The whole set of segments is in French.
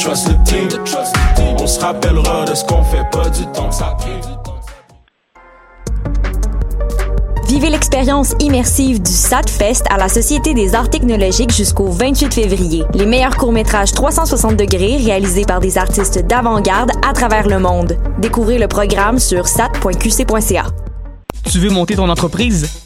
trust le team. On se rappellera de ce qu'on fait pas du temps que ça prie. Vivez l'expérience immersive du SATFest à la Société des arts technologiques jusqu'au 28 février. Les meilleurs courts-métrages 360 degrés réalisés par des artistes d'avant-garde à travers le monde. Découvrez le programme sur sat.qc.ca. Tu veux monter ton entreprise?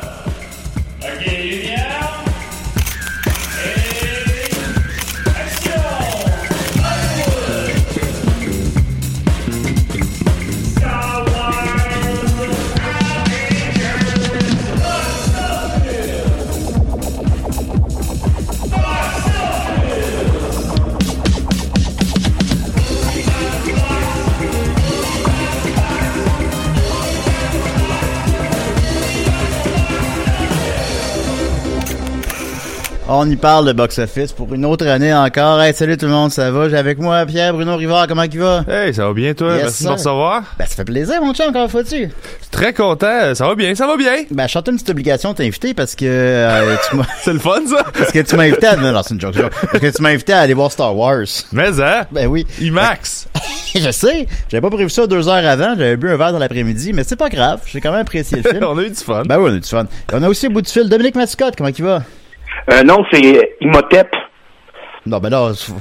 On y parle de box-office pour une autre année encore. Hey, salut tout le monde, ça va? J'ai avec moi Pierre Bruno Rivard, comment il va? Hey, ça va bien toi? Yes, Merci de me recevoir. Ben, ça fait plaisir, mon chum, comment faut-tu? Très content, ça va bien, ça va bien. Ben, je une petite obligation de t'inviter parce que euh, tu m'as... C'est le fun, ça? Parce que tu m'as invité à... Non, non, c'est une joke, joke. Parce que tu m'as invité à aller voir Star Wars. Mais, hein? Ben oui. IMAX. je sais, j'avais pas prévu ça deux heures avant, j'avais bu un verre dans l'après-midi, mais c'est pas grave, j'ai quand même apprécié le film. on a eu du fun. Ben oui, on a eu du fun. Et on a aussi au bout du fil Dominique Mascotte, comment il va? Euh, non, c'est Imhotep. Non, ben là, faut...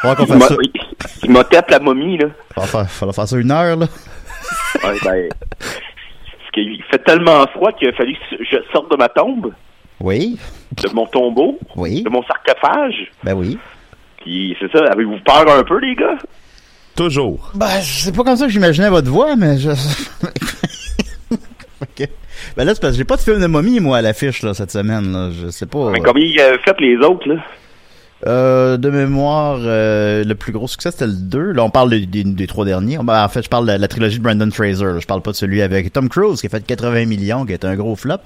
faudra qu'on fasse ça. Imho- Imhotep, la momie, là. Faudra faire, faudra faire ça une heure, là. Ouais, ben, parce qu'il fait tellement froid qu'il a fallu que je sorte de ma tombe, Oui, de mon tombeau, oui, de mon sarcophage. ben oui. Puis c'est ça, avez-vous peur un peu, les gars? Toujours. Ben, c'est pas comme ça que j'imaginais votre voix, mais je... Ok. Ben là, c'est parce que j'ai pas de film de momie, moi, à l'affiche, là, cette semaine, là. Je sais pas. Mais euh, combien a fait les autres, là? Euh, de mémoire, euh, le plus gros succès, c'était le 2. Là, on parle des, des- des trois derniers. Ben, en fait, je parle de la trilogie de Brandon Fraser. là. Je parle pas de celui avec Tom Cruise, qui a fait 80 millions, qui a été un gros flop.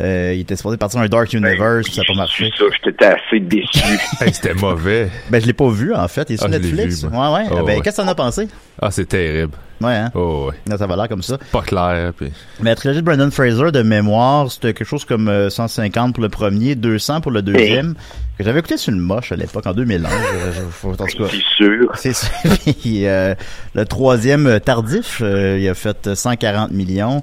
Euh, il était supposé partir dans un Dark Universe, puis ça a pas marché. Ça, j'étais assez déçu. Hey, c'était mauvais. Ben, je l'ai pas vu, en fait. Il est sur Ah, Netflix. vu, ouais, ouais. Oh, ben, ouais. qu'est-ce que t'en as pensé? Ah, c'est terrible. Ouais, hein? Oh, ouais. Non, ça va l'air comme ça. Pas clair, puis... Mais la trilogie de Brandon Fraser, de mémoire, c'était quelque chose comme euh, 150 pour le premier, 200 pour le deuxième. Que j'avais écouté sur une moche à l'époque, en 2001. je- je- faut- en tout cas, C'est sûr. c'est. Puis, euh, le troisième, euh, tardif, euh, il a fait euh, 140 millions.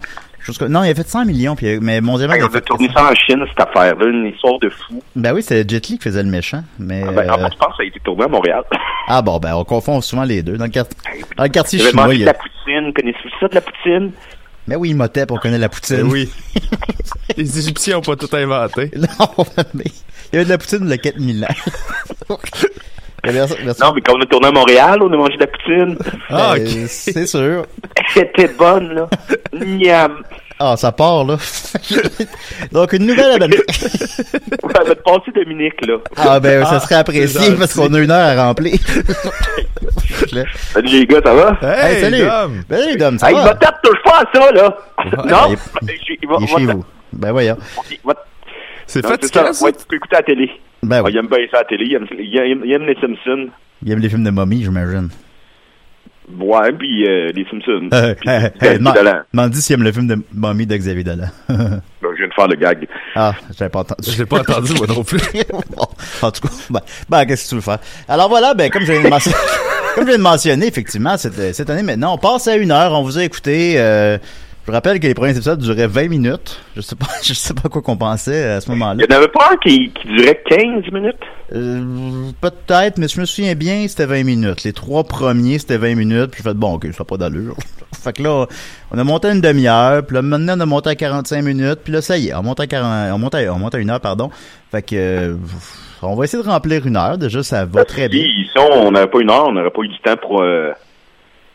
Chose que- non, il a fait 100 millions, puis, euh, mais mondialement, Hey, il on a a fait... tourné ça en Chine, cette affaire-là, une histoire de fou. Ben oui, c'est Jet Li qui faisait le méchant. Mais, Ah, ben, en euh, fait, je pense que ça a été tourné à Montréal. ah bon, ben on confond souvent les deux. Dans le, quart- dans le quartier chinois, il de y la a... poutine. Connaissez-vous ça, de la poutine? Mais oui, Motep, on connaît la poutine. Eh oui. Les Égyptiens ont pas tout inventé. non, mais il y avait de la poutine de 4000 ans. Y avait- merci. Non, mais quand on a tourné à Montréal, on a mangé de la poutine. Ah, ok. C'est sûr. C'était bonne, là. Miam. Ah, ça part, là. Donc, une nouvelle à Dominique. Ouais, elle va te passer Dominique, là. Ah, ben, ça Ah, serait apprécié parce qu'on a une heure à remplir. Salut les gars, ça va? Hey, salut. Dom. Ben, salut, Dom, ça Hey, il va? va tape, touche pas à ça, là! non? Il, Il va- il est va- chez vous. Ben, voyons. va- C'est fatigant, ça. ça? Ouais, tu peux écouter à la télé. Ben Ah, oui. il aime bien ça à la télé. Il aime, il aime- il aime les Simpsons. Il aime les films de momie, j'imagine. Ouais, puis euh, les Simpsons. Euh, Puis hey, hey, Dolan. demande-y s'il aime le film de momie de Xavier Dolan. Ben, je viens de faire le gag. ah, j'avais pas entendu. Je l'ai pas entendu, moi non plus. Bon, en tout cas, ben, ben, qu'est-ce que tu veux faire? Alors voilà, ben, comme je viens de mentionner, comme je viens de mentionner, effectivement, cette, cette année maintenant, on passe à une heure, on vous a écouté, euh, je rappelle que les premiers épisodes duraient 20 minutes. Je sais pas, je sais pas quoi qu'on pensait à ce moment-là. Il y en avait pas un qui, qui durait 15 minutes? Euh, peut-être, mais je me souviens bien, c'était 20 minutes. Les trois premiers, c'était 20 minutes, puis j'ai fait, bon, ok, ça n'a pas d'allure. fait que là, on a monté une demi-heure, puis là, maintenant, on a monté à 45 minutes, puis là, ça y est, on monte à 40, on monte à, on monte à une heure, pardon. Fait que, euh, on va essayer de remplir une heure, déjà, ça va très bien. Puis, si on n'avait pas une heure, on n'aurait pas eu du temps pour euh,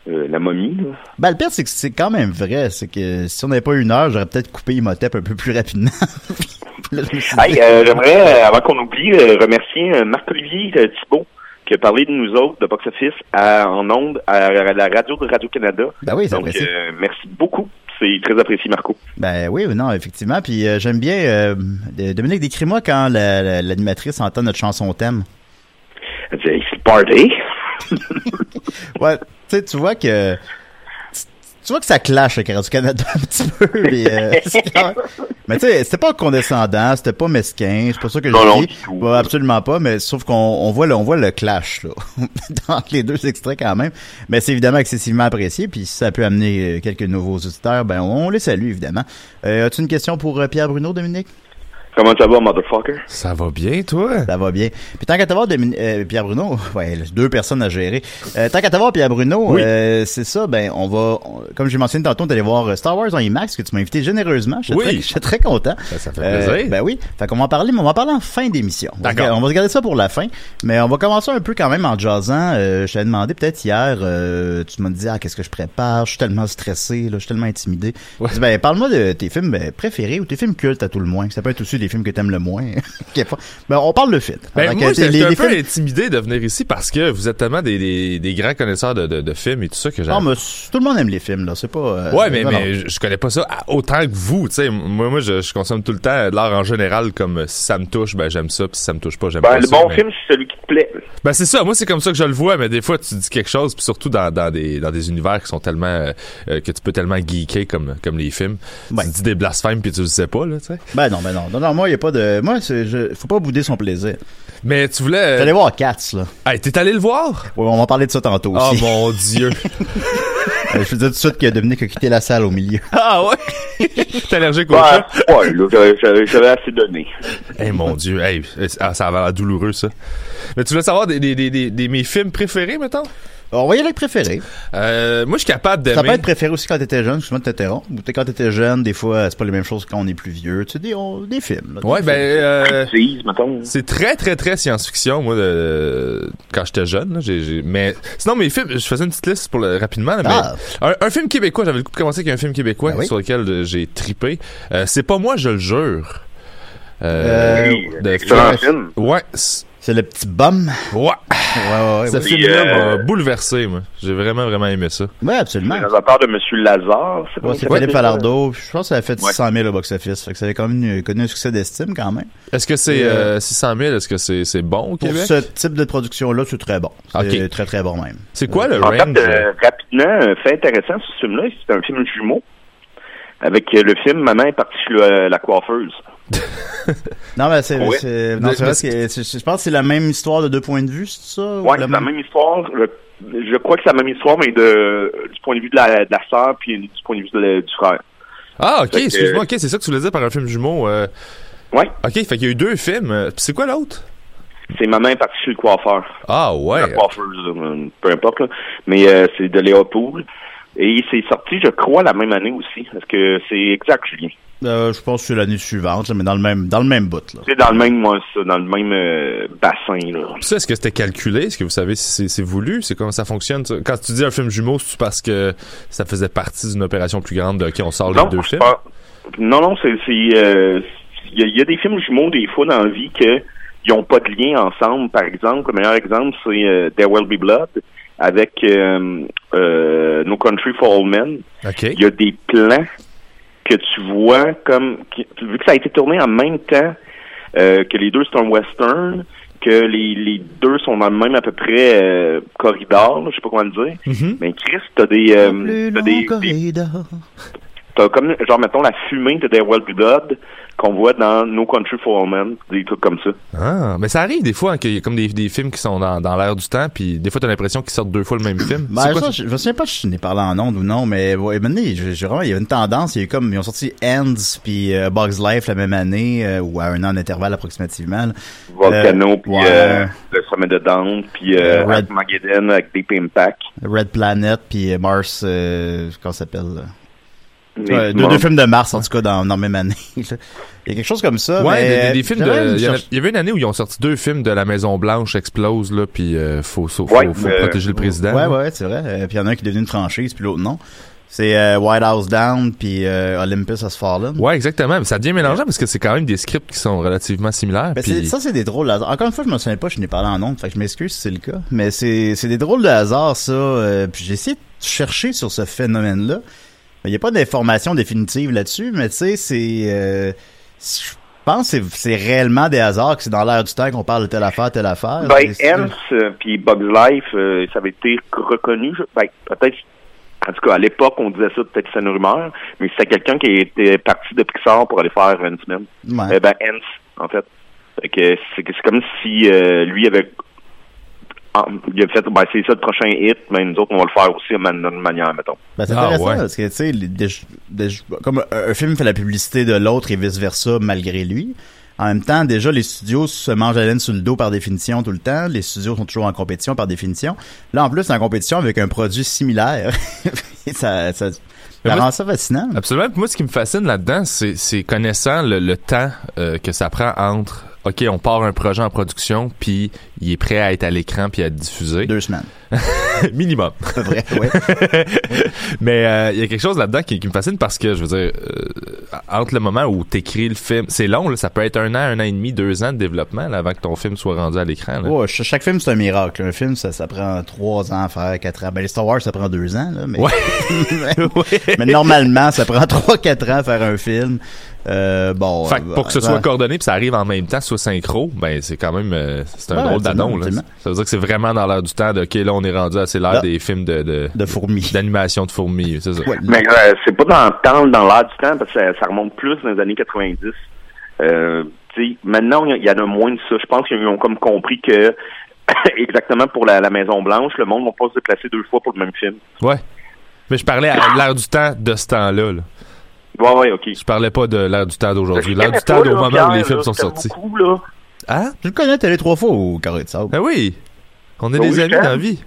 euh, la momie. Là. Ben, le pire, c'est que c'est quand même vrai. C'est que si on n'avait pas une heure, j'aurais peut-être coupé Imhotep un peu plus rapidement. Hey, euh, j'aimerais, euh, avant qu'on oublie, remercier Marc-Olivier Thibault qui a parlé de nous autres, de Box Office, à- en ondes, à, à la radio de Radio-Canada. Ben oui, c'est Donc, apprécié. euh, merci beaucoup. C'est très apprécié, Marco. Ben oui, non, effectivement. Puis j'aime bien. Dominique, décris-moi quand la- la- l'animatrice entend notre chanson thème. Elle dit, party. Ouais, sais, tu vois que. Tu vois que ça clash avec Radio-Canada un petit peu. mais, euh, mais tu sais, c'était pas condescendant, c'était pas mesquin, c'est pas ça que Non, je non, dis. Bah, absolument pas, mais sauf qu'on on voit, le, on voit le clash là, dans les deux extraits quand même. Mais c'est évidemment excessivement apprécié, puis si ça peut amener euh, quelques nouveaux auditeurs, ben on les salue évidemment. Euh, As-tu une question pour Pierre Bruno, Dominique? Comment ça va, motherfucker? Ça va bien, toi? Ça va bien. Puis tant qu'à t'avoir euh, Pierre Bruno, ouais, deux personnes à gérer. Euh, tant qu'à t'avoir Pierre Bruno, Oui. euh, c'est ça, ben on va, on- comme j'ai mentionné tantôt, d'aller voir euh, Star Wars en IMAX que tu m'as invité généreusement. Je suis Oui. très, je suis très content. Ben, ça fait Euh, plaisir. ben oui. Fait qu'on va en parler, mais on va en parler en fin d'émission. On va D'accord. regarder- On va regarder ça pour la fin, mais on va commencer un peu quand même en jazzant. Euh, je t'avais demandé peut-être hier, euh, tu m'as dit ah qu'est-ce que je prépare, je suis tellement stressé, là, je suis tellement intimidé. Ouais. Dis, ben parle-moi de tes films ben, préférés ou tes films cultes à tout le moins. Ça peut être aussi des films que t'aimes le moins. Ben on parle de film. Ben, moi, j'étais les- un les peu films- intimidé de venir ici parce que vous êtes tellement des, des, des grands connaisseurs de, de, de films et tout ça que j'ai. Non, mais tout le monde aime les films, là. C'est pas. euh, Ouais, mais, mais je, connais pas ça autant que vous, tu sais. Moi, moi je, je consomme tout le temps de l'art en général comme si ça me touche, ben j'aime ça, puis si ça me touche pas, j'aime Ben, pas le ça. bon mais- film, c'est celui qui plaît. Ben c'est ça, moi c'est comme ça que je le vois, mais des fois tu dis quelque chose, puis surtout dans, dans des dans des univers qui sont tellement euh, euh, que tu peux tellement geeker comme comme les films. Ouais. Tu dis des blasphèmes puis tu le sais pas là, tu sais. Ben non, ben non. Non, non, moi, il y a pas de. Moi, c'est, je... faut pas bouder son plaisir. Mais tu voulais. J'allais voir Cats, là. Hey, t'es allé le voir? Ouais, on va parler de ça tantôt Oh aussi. mon dieu. Euh, je veux dire tout de suite que Dominique a quitté la salle au milieu. ah ouais? T'es allergique au Ouais, chat? ouais, là, j'avais- assez donné. Hey mon dieu, hey, ah, ça va l'air douloureux ça. Mais tu voulais savoir des, des, des, des, des- mes films préférés mettons? Alors, on va y aller avec préféré. euh, Moi je suis capable Ça peut d'aimer. être préféré aussi quand t'étais jeune, excuse-moi de t'interrompre. Ou quand t'étais jeune, des fois, c'est pas les mêmes choses quand on est plus vieux. Tu sais, des, on- des films. là, des Ouais, ben films. euh, mettons. C'est très, très, très science-fiction, moi, de- quand j'étais jeune. Là, mais sinon, mes films, je faisais une petite liste pour le, rapidement. là, mais Ah. un, un film québécois, j'avais le coup de commencer avec un film québécois Ben oui. sur lequel euh, j'ai tripé. Euh, c'est pas moi, je le jure. Euh, Oui, de film. Ouais, c'est- le petit bum. ouais. Ouais, ouais, ouais. Ce ouais. film-là euh, m'a bouleversé, moi. J'ai vraiment, vraiment aimé ça. Ouais, absolument. Dans la part de Monsieur Lazare. Ouais, c'est il c'est Philippe? Falardeau. Je pense que ça a fait Ouais. 600 000 au box-office. Fait que ça avait quand même connu un succès d'estime quand même. Est-ce que c'est Euh, euh, 600 000? Est-ce que c'est, c'est bon au Pour ce type de production-là, c'est très bon. C'est très, très bon même. C'est quoi le En range? fait, euh, rapidement, un fait intéressant sur ce film-là, c'est un film jumeau. Avec euh, le film Maman est partie la coiffeuse. Non, mais c'est, Ouais. c'est- non, Mais- c'est vrai que je pense que c'est la même histoire de deux points de vue, c'est ça? Ou Ouais, c'est la même? histoire. Je, je crois que c'est la même histoire, mais de, du point de vue de la, de la sœur puis du point de vue de la- du frère. Ah, ok, excuse-moi, ok, c'est ça que tu voulais dire par un film jumeau. euh, Ouais, Ok, fait qu'il y a eu deux films. euh, Puis c'est quoi l'autre? c'est Maman est partie chez le coiffeur. Ah, ouais. La coiffeuse, peu importe. Là. Mais euh, c'est de Léopold. Et c'est sorti, je crois, la même année aussi. Parce que c'est exact, Julien? Euh, je pense que c'est l'année suivante, mais dans le même, dans le même bout, là. C'est dans le même, moi, ça, dans le même euh, bassin, là. Puis ça, est-ce que c'était calculé? Est-ce que vous savez si c'est- c'est voulu? C'est comment ça fonctionne? ça? Quand tu dis un film jumeau, c'est parce que ça faisait partie d'une opération plus grande de OK, on sort les deux films? Non, non, c'est. c'est, euh, Il y, a- il y a des films jumeaux, des fois, dans la vie, que ils n'ont pas de lien ensemble. Par exemple, le meilleur exemple, c'est euh, There Will Be Blood avec euh, euh, No Country for Old Men. Il y a des plans que tu vois comme qui- vu que ça a été tourné en même temps euh, que les deux c'est un western, que les, les deux sont dans le même à peu près euh, corridor, je sais pas comment le dire. Mm-hmm. Mais Chris, t'as des, euh, des, des- t'as comme genre mettons la fumée de There Will Be Blood qu'on voit dans No Country for Old Men, des trucs comme ça. Ah, mais ça arrive des fois hein, qu'il y a comme des, des films qui sont dans, dans l'air du temps, puis des fois t'as l'impression qu'ils sortent deux fois le même film. Ben, C'est quoi ça, je, je me souviens pas si je n'ai parlé en ondes ou non, mais ouais, maintenant, j'ai j'ai vraiment, il y a une tendance, il y a eu comme, ils ont sorti Ends puis euh, Bugs Life la même année, euh, ou à un an d'intervalle approximativement. là. Volcano, Euh, puis ouais. euh, le sommet de Down, puis euh, Red- Armageddon avec Deep Impact. Red Planet puis euh, Mars, euh, comment ça s'appelle? Ouais, deux, deux films de Mars, en tout cas, dans, dans la même année. il y a quelque chose comme ça. Ouais, mais, des, des- des films de. Il y, a- il y avait une année où ils ont sorti deux films de La Maison Blanche explose là, puis euh, faut, faut, faut, Ouais, faut euh, protéger le président. Ouais, là. ouais, c'est vrai. Euh, puis il y en a un qui est devenu une franchise, puis l'autre non. C'est euh, White House Down, puis euh, Olympus Has Fallen. Ouais, exactement. Mais ça devient mélangeant parce que c'est quand même des scripts qui sont relativement similaires. Ben, c'est- ça, c'est des drôles de hasard. Encore une fois, je me souviens pas, je n'ai parlé en ondes, fait que je m'excuse si c'est le cas. Mais c'est c'est des drôles de hasard, ça. euh, puis j'ai essayé de chercher sur ce phénomène-là. Il n'y a pas d'information définitive là-dessus, mais tu sais, c'est... euh, je pense que c'est- réellement des hasards, que c'est dans l'air du temps qu'on parle de telle affaire, telle affaire. Ben, Ants euh, puis Bugs Life, euh, ça avait été reconnu. je- Ben, peut-être, en tout cas, à l'époque, on disait ça, peut-être que c'est une rumeur, mais c'était quelqu'un qui était parti de Pixar pour aller faire une semaine. Ouais. Eh ben, Ants, en fait. C'est comme si euh, lui avait. Ah, il a fait, ben, c'est ça le prochain hit, mais nous autres, on va le faire aussi d'une manière, mettons. Ben, c'est Ah, intéressant ouais. parce que, tu sais, comme un, un film fait la publicité de l'autre et vice-versa malgré lui. En même temps, déjà, les studios se mangent la laine sur le dos par définition tout le temps. Les studios sont toujours en compétition par définition. Là, en plus, c'est en compétition avec un produit similaire. Ça, ça, ça rend ça fascinant. Absolument. Moi, ce qui me fascine là-dedans, c'est, c'est connaissant le, le temps euh, que ça prend entre OK, on part un projet en production, puis il est prêt à être à l'écran puis à être diffusé. Deux semaines. Minimum. C'est vrai. Mais euh, il y a quelque chose là-dedans qui, qui me fascine parce que, je veux dire, euh, entre le moment où t'écris le film, c'est long, là, ça peut être un an, un an et demi, deux ans de développement là, avant que ton film soit rendu à l'écran. Ouais, ch- chaque film, c'est un miracle. Un film, ça, ça prend trois ans à faire, quatre ans. Ben, les Star Wars, ça prend deux ans, là. Mais, Ouais. mais, mais normalement, ça prend trois, quatre ans à faire un film. Euh, bon. Fait que pour que ce soit coordonné puis ça arrive en même temps, soit synchro, ben c'est quand même euh, c'est un Ouais, drôle. Ça veut dire que c'est vraiment dans l'air du temps de OK, là on est rendu assez l'heure Là. des films de de, de fourmis. d'animation de fourmis, c'est ça. Mais euh, c'est pas dans le temps, dans l'air du temps, parce que ça, ça remonte plus dans les années 90. Euh, tu sais, maintenant, il y en a moins de ça. Je pense qu'ils ont comme compris que, exactement pour la, la Maison Blanche, le monde ne va pas se déplacer deux fois pour le même film. Ouais. Mais je parlais à l'air du temps de ce temps-là. là. Ouais, ouais, ok. Je parlais pas de l'air du temps d'aujourd'hui. Je L'air du pas, au moment Pierre, où les là, films sont sortis. beaucoup, là. Hein? Tu le connais, t'es allé trois fois au Carré de Sable. Ben oui. On est Ben des oui, amis dans la vie.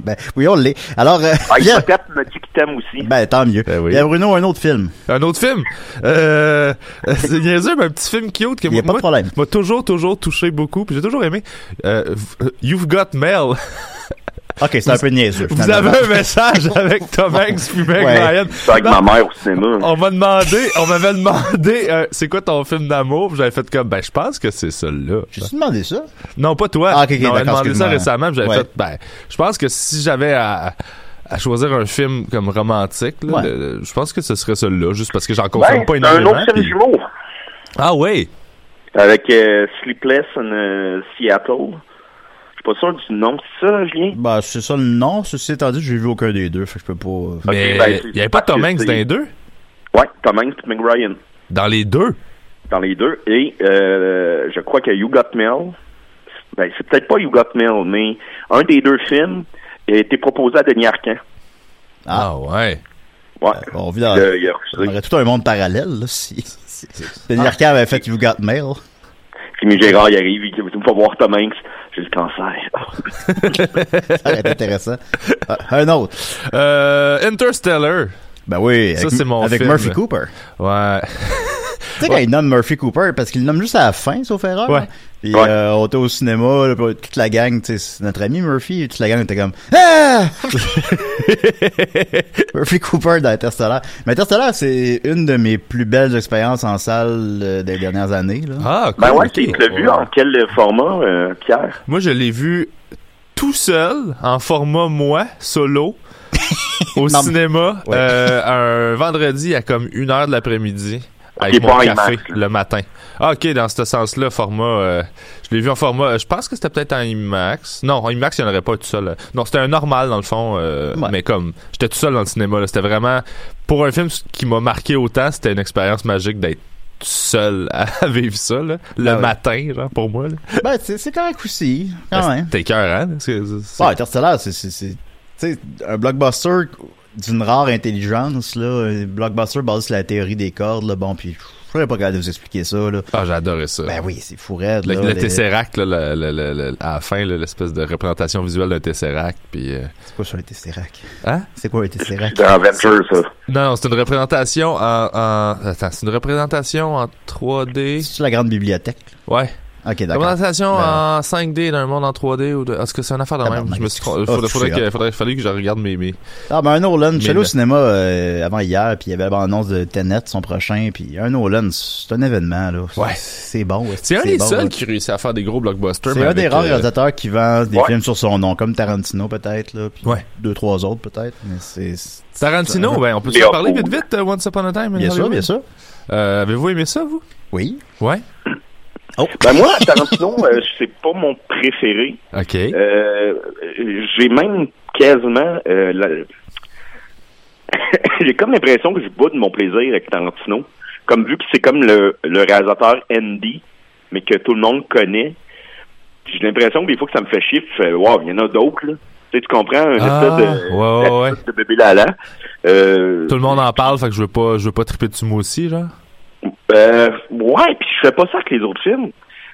ben, oui, on l'est. Alors, euh, Ah, il me dit qu'il t'aime aussi. ben, tant mieux. Ben oui. Il y a Bruno, un autre film. Un autre film? Euh, c'est niaiseux, mais un petit film cute que Il y a pas de problème. m'a toujours, toujours touché beaucoup. Puis j'ai toujours aimé. Euh, v- You've Got Mail. Ok, c'est un peu niaiseux. Vous avez un message avec Tom Hanks puis Meg Ouais. Ryan. C'est avec Non, ma mère au cinéma. On m'a demandé, on m'avait demandé, euh, c'est quoi ton film d'amour? Puis J'avais fait comme, ben, je pense que c'est celui-là. J'ai-tu demandé ça? Non, pas toi. Ah, non, on m'a d'accord, demandé ça récemment. J'avais Ouais. fait, ben, je pense que si j'avais à, à choisir un film comme romantique, là, Ouais. le- je pense que ce serait celui-là, juste parce que j'en consomme Ben, pas c'est un énormément. autre film puis- jumeau. Ah oui. Avec euh, Sleepless in euh, Seattle. Pas sûr du nom. C'est ça, Julien? Ben, c'est ça le nom. Ceci étant dit, j'ai vu aucun des deux, fait que je peux pas. euh, Mais ben, il y avait pas Tom Hanks dans les deux? Ouais, Tom Hanks et Meg Ryan. Dans les deux? dans les deux. Et euh, je crois que You Got Mail, ben, c'est peut-être pas You Got Mail, mais un des deux films a été proposé à Denis Arcand. Ah, ouais. Ouais. on vit dans. Il a- il a On aurait tout un monde parallèle, là, si. si Denis Arcand avait fait You Got Mail. Jimmy Gérard, il arrive, il dit, vas voir Tom Hanks. J'ai le cancer. Ça aurait été intéressant. Ah, un autre. Euh, Interstellar. Ben oui. Ça, avec- c'est mon Avec film. Murphy Cooper. Ouais. Tu sais, quand il nomme Murphy Cooper, parce qu'il le nomme juste à la fin, sauf erreur. Ouais. Puis Ouais. euh, on était au cinéma, là, toute la gang, tu sais, c'est notre ami Murphy, toute la gang était comme Ah! Murphy Cooper dans Interstellar. Mais Interstellar, c'est une de mes plus belles expériences en salle euh, des dernières années. Là. Ah, cool. Ben ouais, tu l'as vu en quel format, euh, Pierre? Moi, je l'ai vu tout seul, en format moi, solo, au Non, mais- cinéma, Ouais. euh, un vendredi à comme une heure de l'après-midi, avec mon café IMAX, le matin. Ah, ok, dans ce sens-là, format, euh, je l'ai vu en format, je pense que c'était peut-être en IMAX. Non, en IMAX, il n'y en aurait pas tout seul. Non, c'était un normal, dans le fond, euh, Ouais. mais comme, j'étais tout seul dans le cinéma. C'était vraiment, pour un film qui m'a marqué autant, c'était une expérience magique d'être tout seul à vivre ça, là, le Ah ouais. matin, genre, pour moi, là. Ben, c'est c'est correct aussi, quand même. T'es cœur, hein? C'est- Ouais, Interstellar, c'est, sais, un blockbuster d'une rare intelligence, là, un blockbuster basé sur la théorie des cordes, là, bon, puis je pas capable de vous expliquer ça, là. Ah, j'adorais ça. Ben oui, c'est fou raide, Le, là. le les- Tesseract, là, le- le- le- le- à la fin, l'espèce de représentation visuelle d'un Tesseract, puis... euh, C'est quoi sur un Tesseract? Hein? C'est quoi un Tesseract? C'est Avengers, ça. Non, non, c'est une représentation en... en- Attends, c'est une représentation en 3D... C'est la grande bibliothèque? Ouais. Ok, d'accord. Représentation Ben- en 5D d'un monde en 3D ou de... Est-ce que c'est une affaire de même? Tabarnak, Je me suis... c'est- Faudrait, Ah, faudrait, que, faudrait, que je regarde mes... mes... Ah, ben un Nolan, je suis allé au Mais- cinéma euh, avant hier, puis il y avait la bande-annonce de Tenet, son prochain, puis un Nolan, c'est un événement, là. Ouais. C'est bon. ouais. C'est un des bon, seuls là? qui réussit à faire des gros blockbusters. C'est un des rares euh, réalisateurs qui vend des Ouais. films sur son nom, comme Tarantino peut-être, là, puis Ouais. deux, trois autres peut-être, mais c'est... Tarantino, ben, on peut se Léo parler vite vite, euh, Once Upon a Time in Bien sûr, bien sûr. Euh, Avez-vous aimé ça, vous? Oui. Ouais? Ben moi, Tarantino, euh, c'est pas mon préféré. OK. Euh, j'ai même quasiment euh, la- j'ai comme l'impression que je boude mon plaisir avec Tarantino. Comme vu que c'est comme le, le réalisateur Andy, mais que tout le monde connaît. J'ai l'impression que des fois que ça me fait chier, je fais Wow, il y en a d'autres là. Tu sais, tu comprends un Ah, espèce de, ouais, ouais, ouais. de bébé Lala. Euh, Tout le monde en parle, fait que je veux pas, je veux pas triper dessus moi aussi, genre. Euh, ouais, puis je fais pas ça avec les autres films.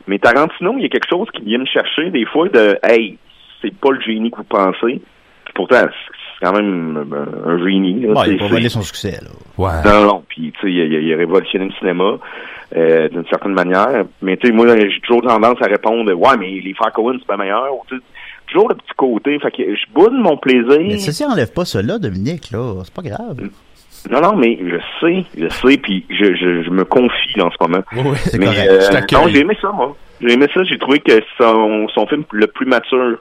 Mais Tarantino, il y a quelque chose qui vient me chercher des fois de Hey, c'est pas le génie que vous pensez. Puis pourtant, c'est quand même euh, un génie. là. Bon, il a pas son succès, là. Ouais. Non, non, puis tu sais, il, a- il a révolutionné le cinéma euh, d'une certaine manière. Mais tu sais, moi, j'ai toujours tendance à répondre Ouais, mais les frères Cohen, c'est pas meilleur. Ou, toujours le petit côté. Fait que je boude mon plaisir. Mais ceci enlève pas cela, Dominique, là. C'est pas grave. Non, non, mais je sais, je sais, puis je, je, je me confie en ce moment. Ouais, C'est correct. euh, non, j'ai aimé ça, moi. J'ai aimé ça. J'ai trouvé que son, son film le plus mature.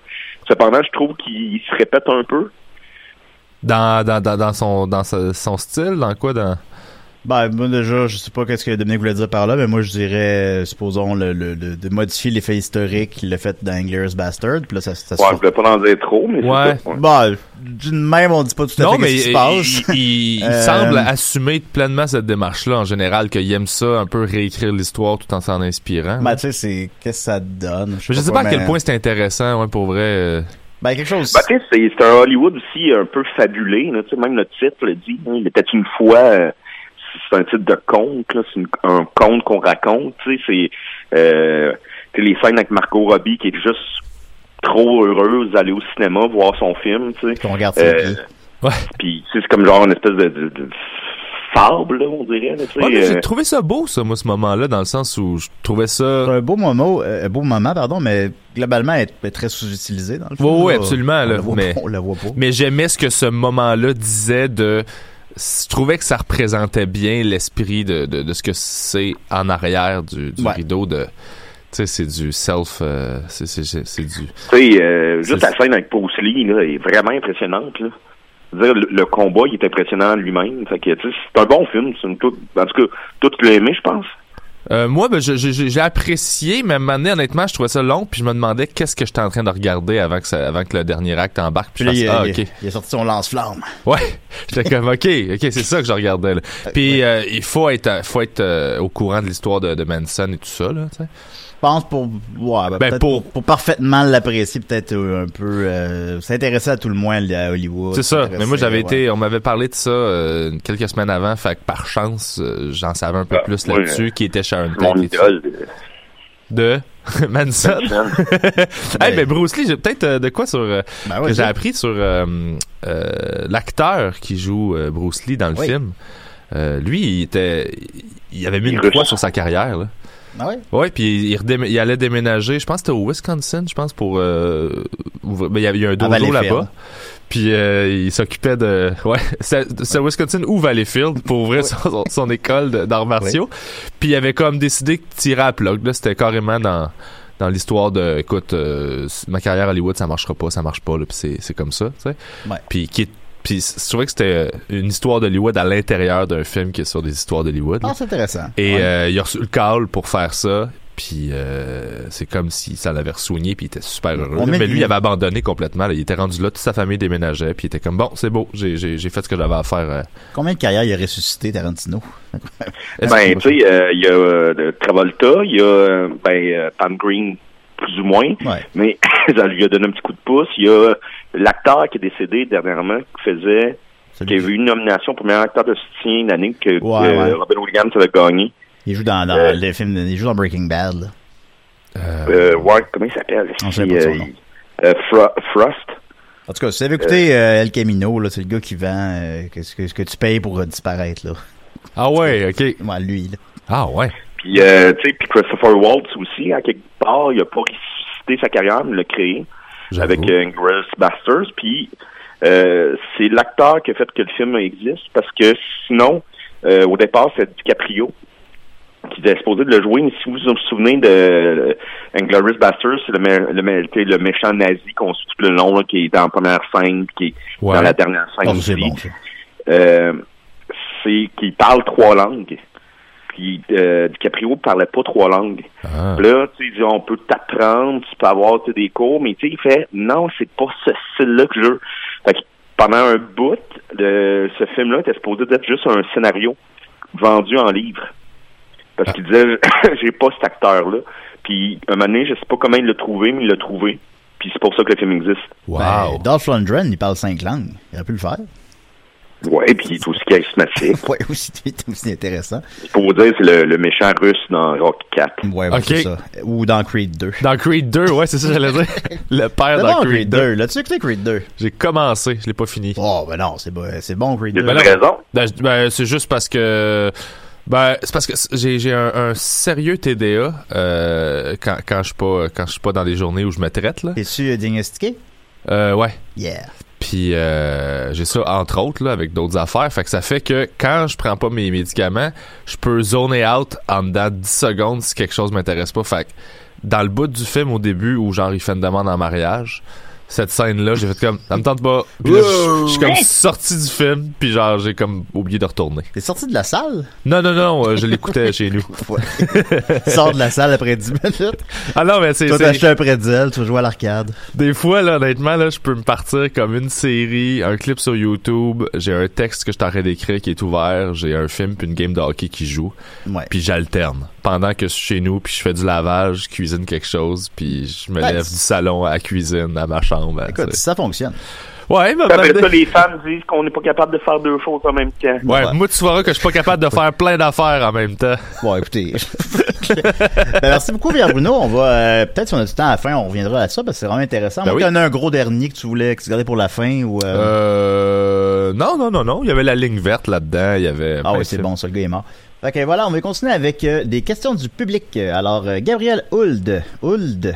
Cependant, je trouve qu'il se répète un peu. Dans, dans, dans, dans son, dans son style, dans quoi, dans... Ben, moi, déjà, je sais pas qu'est-ce que Dominique voulait dire par là, mais moi, je dirais, euh, supposons, le, le, le- de modifier l'effet historique qu'il a fait dans Inglourious Bastard, puis là, ça, ça se Ouais, je voulais pas en dire trop, mais Ouais. c'est ça. ouais. Ben, d'une même, on dit pas tout à Non, fait mais ce qui se il, passe. il- il- il Euh, semble assumer pleinement cette démarche-là, en général, qu'il aime ça, un peu réécrire l'histoire tout en s'en inspirant. Ben, tu sais, c'est, qu'est-ce que ça te donne? Mais je sais pas à quel point c'est intéressant, ouais, pour vrai. euh. Ben, quelque chose. Ben, tu sais, c'est c'est un Hollywood aussi un peu fabulé. Là, tu sais, même le titre le dit. hein, il était une fois. euh, c'est un titre de conte. là, C'est un conte qu'on raconte. Tu sais, c'est euh, les scènes avec Margot Robbie qui est juste trop heureuse d'aller au cinéma voir son film. Tu sais. qu'on regarde ses Euh. Ouais. Puis c'est comme genre une espèce de, de, de fable, là, on dirait. Ouais, mais euh, j'ai trouvé ça beau, ça, moi, ce moment-là, dans le sens où je trouvais ça... C'est un beau moment, euh, un beau moment, pardon, mais globalement, elle est très sous-utilisé dans le film. Oui, oui, là. absolument, On voit mais- pas, on le voit pas. Mais j'aimais ce que ce moment-là disait de... Je trouvais que ça représentait bien l'esprit de, de, de ce que c'est en arrière du, du Ouais. rideau de... Tu sais, c'est du self... euh, c'est du... Tu sais, euh, juste la scène avec Bruce Lee, là, est vraiment impressionnante, là. Dire, le, le combat, il est impressionnant lui-même. Fait que, c'est un bon film. C'est une toute, en tout cas, tout aimé, je pense. Euh, moi, ben, j'ai apprécié, mais à un moment donné, honnêtement, je trouvais ça long, puis je me demandais qu'est-ce que j'étais en train de regarder avant que, ça- avant que le dernier acte embarque. Puis Puis je il, ah, il- ok. il a sorti son lance-flamme. Ouais, j'étais comme ok, ok, c'est ça que je regardais. Là. Puis euh, il faut être, euh, faut être euh, au courant de l'histoire de, de Manson et tout ça là. tu sais. Je pense pour, ouais, ben, Ben, pour- pour, pour parfaitement l'apprécier, peut-être euh, un peu, euh, s'intéresser à tout le moins à Hollywood. C'est ça. Mais moi j'avais ouais. été, on m'avait parlé de ça euh, quelques semaines avant, fait que par chance euh, j'en savais un peu Ah, plus ouais, là-dessus, qui était Sharon Tate euh, de Manson? Hey, mais Bruce Lee, j'ai peut-être euh, de quoi sur euh, Ben ouais, que j'ai appris sur euh, euh, l'acteur qui joue euh, Bruce Lee dans le Oui. film. Euh, lui, il était, il avait mis Il une croix sur sa carrière. Là. Ah ouais? Ouais, puis il, allait déménager, je pense que c'était au Wisconsin, je pense pour euh, il y avait un dojo là-bas. Puis euh, il s'occupait de ouais, c'est Wisconsin ou Valleyfield pour ouvrir son, son école d'arts martiaux. Puis il avait comme décidé de tirer à plug là, c'était carrément dans dans l'histoire de écoute euh, ma carrière à Hollywood ça marchera pas, ça marche pas là, puis c'est c'est comme ça, tu sais. Ouais. Puis qui est puis je trouvais que c'était une histoire d'Hollywood à l'intérieur d'un film qui est sur des histoires d'Hollywood. Ah, c'est intéressant. Et Ouais. euh, il a reçu le call pour faire ça. Puis euh, c'est comme si ça l'avait soigné puis il était super heureux. On Mais lui, lui- il avait abandonné complètement. là. Il était rendu là, toute sa famille déménageait. Puis il était comme, bon, c'est beau, j'ai, fait ce que j'avais à faire. euh. Combien de carrières il a ressuscité, Tarantino? Ben, tu sais, euh, il y a euh, de Travolta, il y a euh, ben, euh, Pam Green, plus ou moins, Ouais. mais ça lui a donné un petit coup de pouce. Il y a l'acteur qui est décédé dernièrement, qui faisait, qui a eu une nomination pour meilleur acteur de soutien l'année que, que Ouais, ouais. Robin Williams avait gagné. Il joue dans, dans Euh, le film, il joue dans Breaking Bad. là. Euh, ouais, comment il s'appelle? On sait pas son Euh, nom. euh, Fro- Frost. En tout cas, si vous avez écouté euh, El Camino, c'est le gars qui vend euh, que, ce que, tu payes pour euh, disparaître. Là. Ah ouais, ok. Ouais, lui. Là. Ah ouais. Puis, euh, tu sais, puis Christopher Waltz aussi, à quelque part, il a pas ressuscité sa carrière, mais il l'a créé avec euh, Inglourious Basterds. Puis, euh, c'est l'acteur qui a fait que le film existe, parce que sinon, euh, au départ, c'est DiCaprio qui était supposé de le jouer. Mais si vous vous souvenez de euh, Inglourious Basterds, c'est le, le, méchant nazi qu'on suit tout le long, là, qui est dans la première scène, qui est Ouais. dans la dernière scène Ah, c'est bon. Euh, c'est qu'il parle trois langues. Puis euh, DiCaprio parlait pas trois langues. Ah. Là, tu sais, il dit, on peut t'apprendre, tu peux avoir des cours, mais tu sais, il fait non, c'est pas ce style-là que je veux. Fait que pendant un bout de ce film-là, était supposé d'être juste un scénario vendu en livre. Parce qu'il disait j'ai pas cet acteur-là. Puis un moment donné, je sais pas comment il l'a trouvé, mais il l'a trouvé. Puis c'est pour ça que le film existe. Wow. Ben, Dolph Lundgren, il parle cinq langues. Il aurait pu le faire. Ouais, puis il est aussi charismatique. Ouais, aussi, aussi intéressant. Pour vous dire, c'est le, le méchant russe dans Rocky 4. Ouais, ouais, Ok. c'est ça. Ou dans Creed 2. Dans Creed 2, ouais, c'est ça que j'allais dire. Le père dans bon, Creed 2. Là, tu écouté Creed 2? J'ai commencé, je l'ai pas fini. Oh, ben non, c'est bon, c'est bon, Creed Il y 2. a Ben raison. Ben, ben, c'est juste parce que ben c'est parce que j'ai j'ai un, un sérieux TDA euh, quand quand je suis pas quand je suis pas dans les journées où je me traite là. T'es-tu euh, diagnostiqué? Euh, ouais. Yeah. Puis euh, j'ai ça entre autres là avec d'autres affaires, fait que ça fait que quand je prends pas mes médicaments, je peux zoner out en dedans de 10 secondes si quelque chose m'intéresse pas. Fait que dans le bout du film au début où genre il fait une demande en mariage, cette scène là, j'ai fait comme ça me tente pas. Puis là, je je suis comme sorti du film, puis genre j'ai comme oublié de retourner. T'es sorti de la salle? Non non non, euh, je l'écoutais chez nous. Sors de la salle après 10 minutes. Ah non, mais c'est Tu t'acheter un pretzel, tu vas jouer à l'arcade. Des fois, là, honnêtement, là, je peux me partir comme une série, un clip sur YouTube, j'ai un texte que je t'arrête d'écrire qui est ouvert, j'ai un film puis une game de hockey qui joue, Ouais. puis j'alterne. Pendant que je suis chez nous, puis je fais du lavage, je cuisine quelque chose, puis je me Ouais, lève du salon à la cuisine, à ma chambre. Écoute, ça fonctionne. Ouais, mais Après ça, les femmes disent qu'on n'est pas capable de faire deux choses en même temps. Ouais, Ouais. moi, tu verras que je suis pas capable de faire plein d'affaires en même temps. Bon, écoutez. ben, merci beaucoup, Pierre Bruno. On va, euh, peut-être si on a du temps à la fin, on reviendra à ça parce que c'est vraiment intéressant. Ben Moi, oui. t'en as un gros dernier que tu voulais, que tu gardais pour la fin ou, euh, Euh, non, non, non, non, il y avait la ligne verte là-dedans, il y avait... Ah ben, oui, c'est bon, ça, le gars est mort. Ok, voilà, on va continuer avec euh, des questions du public. Alors, euh, Gabriel Hould. Hould.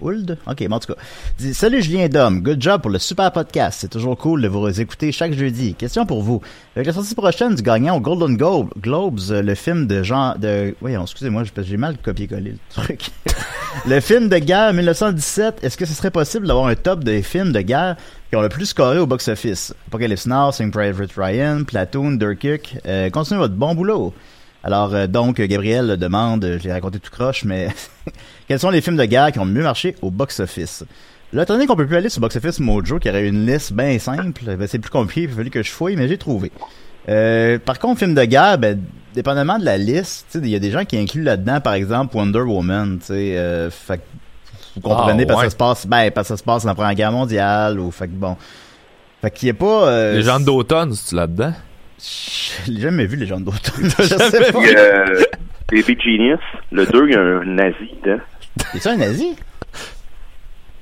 Hould? Ok, bon, en tout cas. Salut Julien Dom, good job pour le super podcast. C'est toujours cool de vous écouter chaque jeudi. Question pour vous. Avec la sortie prochaine du gagnant au Golden Globe, Globes, euh, le film de Jean... de Voyons, excusez-moi, j'ai mal copié-collé le truc. le film de guerre 1917, est-ce que ce serait possible d'avoir un top des films de guerre qui ont le plus scoré au box-office? Apocalypse Now, Sing Private Ryan, Platoon, Dunkirk. Euh, continuez votre bon boulot. Alors, euh, donc, Gabriel demande, euh, je l'ai raconté tout croche, mais quels sont les films de guerre qui ont le mieux marché au box-office? Là, étant donné qu'on peut plus aller sur Box Office Mojo, qui aurait une liste bien simple, ben, c'est plus compliqué, il a fallu que je fouille, mais j'ai trouvé. Euh, par contre, film de guerre, ben, dépendamment de la liste, il y a des gens qui incluent là-dedans, par exemple, Wonder Woman, tu sais, euh, fait vous comprenez Ah, parce que ouais. ça se passe, ben, parce que ça se passe dans la Première Guerre mondiale, ou fait que bon. Fait qu'il y a pas, euh, Les gens d'automne, c'est là-dedans? J'ai jamais vu les gens d'automne. A Baby Genius, le 2, il y a un nazi dedans. C'est ça un nazi?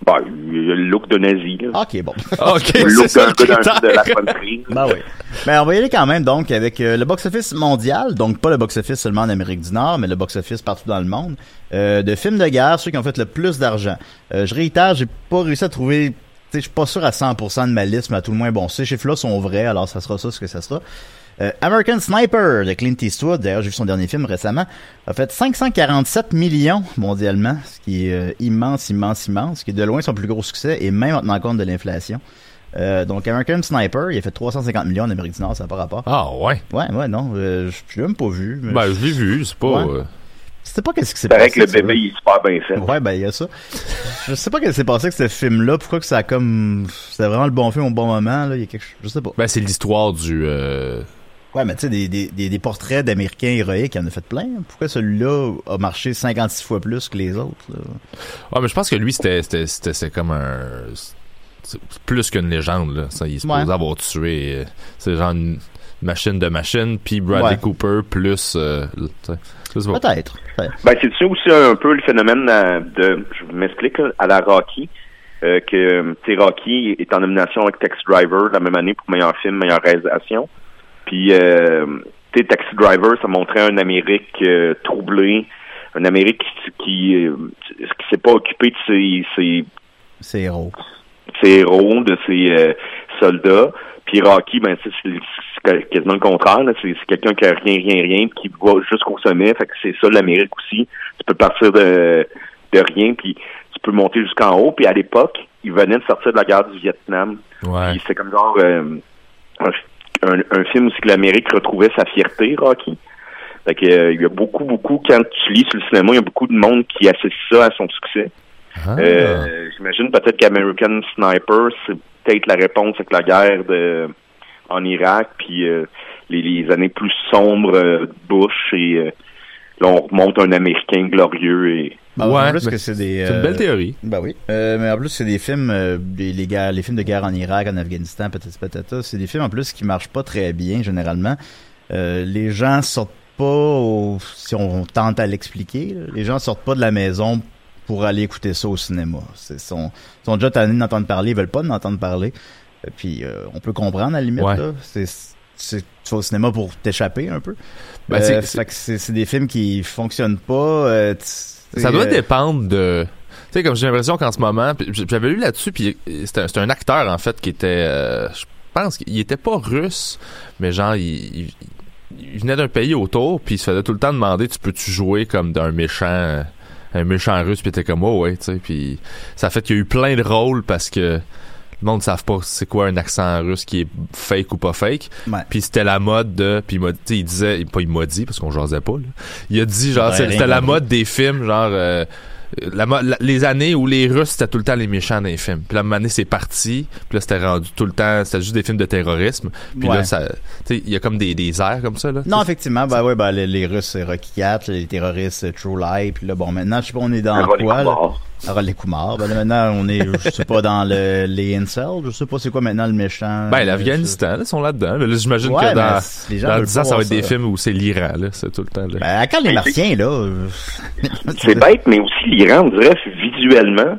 Bah, il y a le look de nazi. Là. Ok, bon. Ok, le look d'un film de la country. Ben oui. Mais on va y aller quand même donc avec euh, le box-office mondial, donc pas le box-office seulement en Amérique du Nord, mais le box-office partout dans le monde, euh, de films de guerre, ceux qui ont fait le plus d'argent. Euh, je réitère, j'ai pas réussi à trouver, je suis pas sûr à 100% de ma liste, mais à tout le moins, bon, ces chiffres-là sont vrais, alors ça sera ça ce que ça sera. Euh, American Sniper de Clint Eastwood, d'ailleurs j'ai vu son dernier film récemment, a fait 547 millions mondialement, ce qui est euh, immense, immense, immense, ce qui est de loin son plus gros succès, et même en tenant compte de l'inflation. Euh, donc American Sniper, il a fait 350 millions en Amérique du Nord, ça n'a pas rapport. Ah ouais. Ouais, ouais, non, je l'ai même pas vu. mais Ben, je l'ai vu, c'est pas. Ouais. Euh, C'était pas qu'est-ce qui s'est C'est vrai passé. que le bébé, il est super bien fait. Ouais, ben il y a ça. Je sais pas qu'est-ce qui s'est passé avec ce film-là. Pourquoi que ça a comme, c'était vraiment le bon film au bon moment là. Il y a quelque chose, je sais pas. Ben, c'est l'histoire du. euh, Ouais, mais tu sais des, des, des, des portraits d'Américains héroïques, il y en a fait plein. Pourquoi celui-là a marché 56 fois plus que les autres là? Ouais, mais je pense que lui, c'était, c'était, c'était, c'est comme un. C'est plus qu'une légende, là. Ça, il est supposé Ouais. avoir tué. euh, C'est genre une machine de machine, puis Bradley Ouais. Cooper, plus. euh, Peut-être. Ben, c'est ça aussi un peu le phénomène euh, de, je m'explique, à la Rocky, euh, que, Rocky est en nomination avec Taxi Driver la même année pour meilleur film, meilleure réalisation. Puis, euh, Taxi Driver, ça montrait une Amérique euh, troublée, une Amérique qui, qui, euh, qui s'est pas occupée de ses, ses, C'est héros. ses héros, de ses euh, soldats. Puis Rocky, ben c'est c'est- c'est quasiment le contraire. là. C'est c'est quelqu'un qui a rien, rien, rien, puis qui va jusqu'au sommet. Fait que c'est ça l'Amérique aussi. Tu peux partir de, de rien, puis tu peux monter jusqu'en haut. Puis à l'époque, il venait de sortir de la guerre du Vietnam. Ouais. C'était comme genre euh, un, un, film aussi que l'Amérique retrouvait sa fierté, Rocky. Fait que, euh, il y a beaucoup, beaucoup, quand tu lis sur le cinéma, il y a beaucoup de monde qui associe ça à son succès. Ah. Euh, J'imagine peut-être qu'American Sniper, c'est peut-être la réponse avec la guerre de, en Irak, puis euh, les, les années plus sombres euh, de Bush, et euh, là, on remonte un Américain glorieux. et Ben, Ouais, en plus que c'est des. c'est une euh, belle théorie. Ben oui. Euh, mais en plus, c'est des films, euh, des- les, guerres- les films de guerre en Irak, en Afghanistan, peut-être patata. C'est des films en plus qui marchent pas très bien généralement. Euh, les gens sortent pas, au- si on tente à l'expliquer, les gens sortent pas de la maison pour aller écouter ça au cinéma. C'est sont, sont déjà tannés d'entendre parler, ils veulent pas d'entendre parler. Puis euh, on peut comprendre à la limite. Ouais. là. C'est c'est tu vas au cinéma pour t'échapper un peu. Ben, Euh, c'est- des films qui fonctionnent pas. euh, Ça doit dépendre de. Tu sais, comme j'ai l'impression qu'en ce moment, j'avais lu là-dessus, puis c'était un, c'était un acteur en fait qui était, je pense qu'il était pas russe, mais genre il, il- il venait d'un pays autour, puis il se faisait tout le temps demander, tu peux-tu jouer comme d'un méchant, un méchant russe, puis était comme oh ouais, tu sais, puis ça fait qu'il y a eu plein de rôles parce que le monde ne savent pas c'est quoi un accent russe qui est fake ou pas fake. Ouais. Puis c'était la mode de puis il m'a- tu sais, il disait pas il m'a dit parce qu'on jasait pas là. Il a dit genre Ouais, c'était la mode des films genre euh, la, la- les années où les Russes c'était tout le temps les méchants dans les films. Puis à un moment donné, c'est parti. Puis là, c'était rendu tout le temps, c'était juste des films de terrorisme. Puis Ouais. là, ça, tu sais, il y a comme des, des airs comme ça là. Non, effectivement, bah ouais, bah les, les Russes c'est Rocky 4, les terroristes c'est True Lie, puis là bon maintenant je sais pas on est dans Harold quoi là? Harold les Kumar. Ben là, maintenant on est je sais pas dans le les incels, je sais pas c'est quoi maintenant le méchant. Ben, euh, l'Afghanistan, ils sont là-dedans. Mais là, j'imagine Ouais, que dans, les gens dans veulent 10 ans, ça va être des films où c'est l'Iran, là. C'est tout le temps, là. Ben quand les Mais martiens là. euh, C'est bête, mais aussi on dirait, visuellement,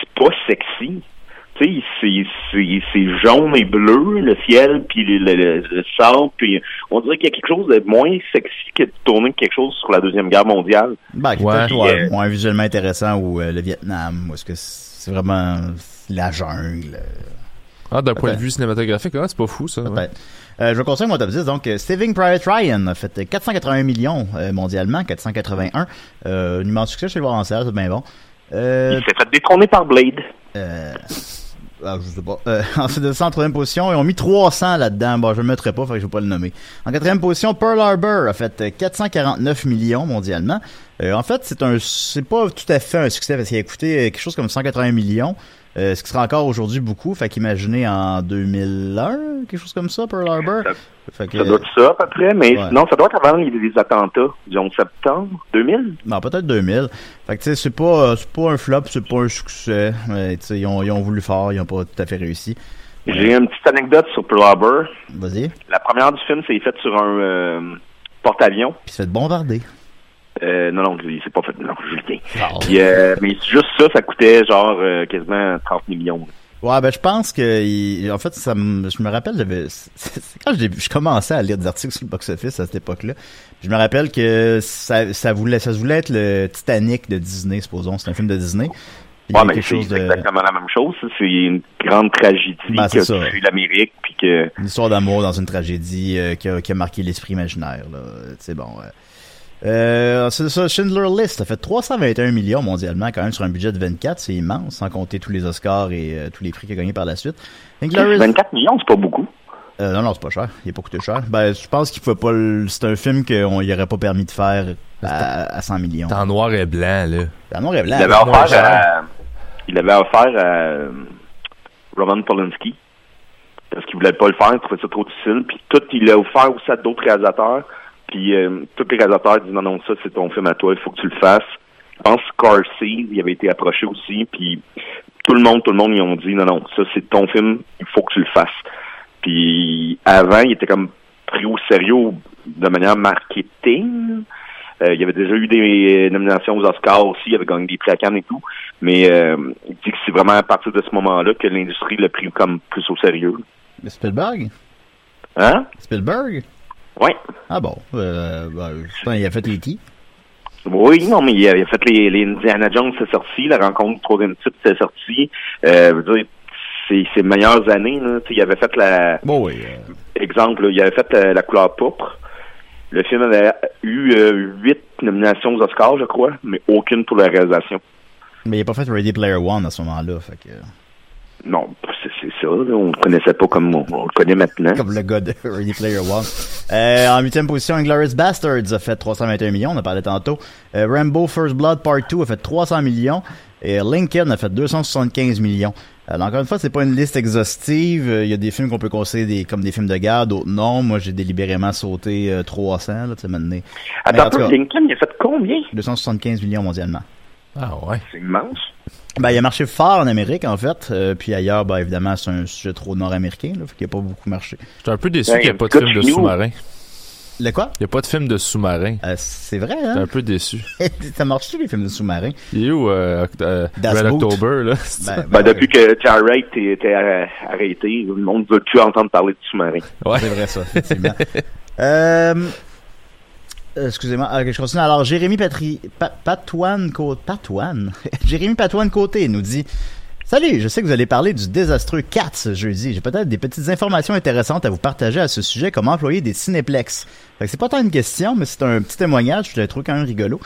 c'est pas sexy. Tu sais, c'est- jaune et bleu, le ciel, puis le, le, le- le sable, puis on dirait qu'il y a quelque chose de moins sexy que de tourner quelque chose sur la Deuxième Guerre mondiale. Ben, Ouais. ouais, euh, moins visuellement intéressant ou euh, le Vietnam, ou est-ce que c'est vraiment la jungle. euh, Ah, d'un point de vue cinématographique, ah, c'est pas fou, ça. ouais. Euh, je vais continuer mon top 10. Donc, euh, Saving Private Ryan a fait 481 millions euh, mondialement, 481. Euh, un immense succès chez le voir en salle, c'est bien bon. Euh, Il s'est fait détrôner par Blade. euh, ah, je sais pas. Euh, ensuite de ça, en troisième position, ils ont mis 300 là-dedans. Bon, je le mettrai pas, fait que je vais pas le nommer. En quatrième position, Pearl Harbor a fait euh, 449 millions mondialement. Euh, en fait, c'est un, c'est pas tout à fait un succès parce qu'il a coûté quelque chose comme 180 millions. Euh, ce qui sera encore aujourd'hui beaucoup. Fait qu'imaginez en 2001, quelque chose comme ça, Pearl Harbor. Ça- Fait que, Ça doit être ça, à peu près, mais Ouais. sinon, ça doit être avant les, les attentats du 11 septembre 2000. Non, peut-être 2000. Fait que tu sais, c'est pas, euh, c'est pas un flop, c'est pas un succès. Mais tu sais, ils ont, ils ont voulu faire, ils ont pas tout à fait réussi. J'ai une petite anecdote sur Pearl Harbor. Vas-y. La première du film, c'est fait sur un euh, porte-avions. Puis se fait bombarder. Euh, non, non, il s'est pas fait. Non, Julien. Puis, euh, mais juste ça, ça coûtait genre euh, quasiment 30 millions. Ouais, ben je pense que en fait ça me- je me rappelle j'avais c'est- c'est quand je commençais à lire des articles sur le box office à cette époque-là. Je me rappelle que ça ça voulait ça voulait être le Titanic de Disney supposons, c'est un film de Disney. Ouais, mais c'est de exactement la même chose. C'est une grande tragédie Ben, qui a c'est l'Amérique, puis que une histoire d'amour dans une tragédie euh, qui, a, qui a marqué l'esprit imaginaire là, c'est bon. ouais. Euh, c'est ça, Schindler List a fait 321 millions mondialement, quand même sur un budget de 24, c'est immense, sans compter tous les Oscars et euh, tous les prix qu'il a gagnés par la suite. Inglourious- 24 millions, c'est pas beaucoup. Euh, non, non, c'est pas cher. Il est pas coûté cher. Ben, je pense qu'il faut pas le... C'est un film qu'on y aurait pas permis de faire à, à 100 millions. C'est en noir et blanc, là. C'est en noir et blanc. Il avait offert à, il avait offert à euh, Roman Polanski parce qu'il voulait pas le faire, il trouvait ça trop difficile. Puis tout, il l'a offert aussi à d'autres réalisateurs. Puis euh, tous les réalisateurs disent non, non, ça c'est ton film à toi, il faut que tu le fasses. Je pense que Scorsese, il avait été approché aussi. Puis tout le monde, tout le monde, ils ont dit non, non, ça c'est ton film, il faut que tu le fasses. Puis avant, il était comme pris au sérieux de manière marketing. Euh, il y avait déjà eu des nominations aux Oscars aussi, il avait gagné des prix à Cannes et tout. Mais euh, il dit que c'est vraiment à partir de ce moment-là que l'industrie l'a pris comme plus au sérieux. Mais Spielberg? Hein? Spielberg? Ouais. Ah bon. Euh, ben, il a fait E.T. Oui, non, mais il a, il a fait les, les Indiana Jones, c'est sorti, la rencontre du troisième type, c'est sorti. Euh, c'est ses meilleures années, là. Il avait fait la... Bon, oui. Exemple, là, il avait fait la, la couleur pourpre. Le film avait eu euh, huit nominations aux Oscars, je crois, mais aucune pour la réalisation. Mais il a pas fait Ready Player One à ce moment-là, fait que... Non, c'est ça, là. On le connaissait pas comme on, on le connaît maintenant. Comme le gars de Ready Player One. Euh, en huitième position, Inglourious Bastards a fait 321 millions, on en parlait tantôt. Euh, Rambo First Blood Part 2 a fait 300 millions. Et Lincoln a fait 275 millions. Alors, encore une fois, c'est pas une liste exhaustive. Euh, Il y a des films qu'on peut considérer des, comme des films de guerre, d'autres non. Moi, j'ai délibérément sauté euh, 300, là, tu sais, maintenant. Mais Attends en un tout peu, cas, Lincoln, il a fait combien? 275 millions mondialement. Ah ouais. C'est immense. Ben, il a marché fort en Amérique, en fait. Euh, puis ailleurs, ben, évidemment, c'est un sujet trop nord-américain, là, fait qu'il a pas beaucoup marché. J'étais un peu déçu Ben, qu'il n'y ait pas de film de sous-marin. Le quoi? Il n'y a pas de film de sous-marin. Euh, c'est vrai, J'étais hein? un peu déçu. Ça marche les films de sous-marins? Il est où euh, euh, Red Boot. October, là? Ben, Ben, depuis que Jarrett était, était arr- arrêté, le monde ne veut plus entendre parler de sous-marin. Ouais. C'est vrai, ça, effectivement. euh, excusez-moi, ah, je continue. Alors, Jérémy Patri, Pa- Patoine Côté, Patoine? Jérémy Patoine Côté nous dit Salut, je sais que vous allez parler du désastreux Cats ce jeudi. J'ai peut-être des petites informations intéressantes à vous partager à ce sujet, comment employer des cinéplex. Fait c'est pas tant une question, mais c'est un petit témoignage, je le trouve quand même rigolo.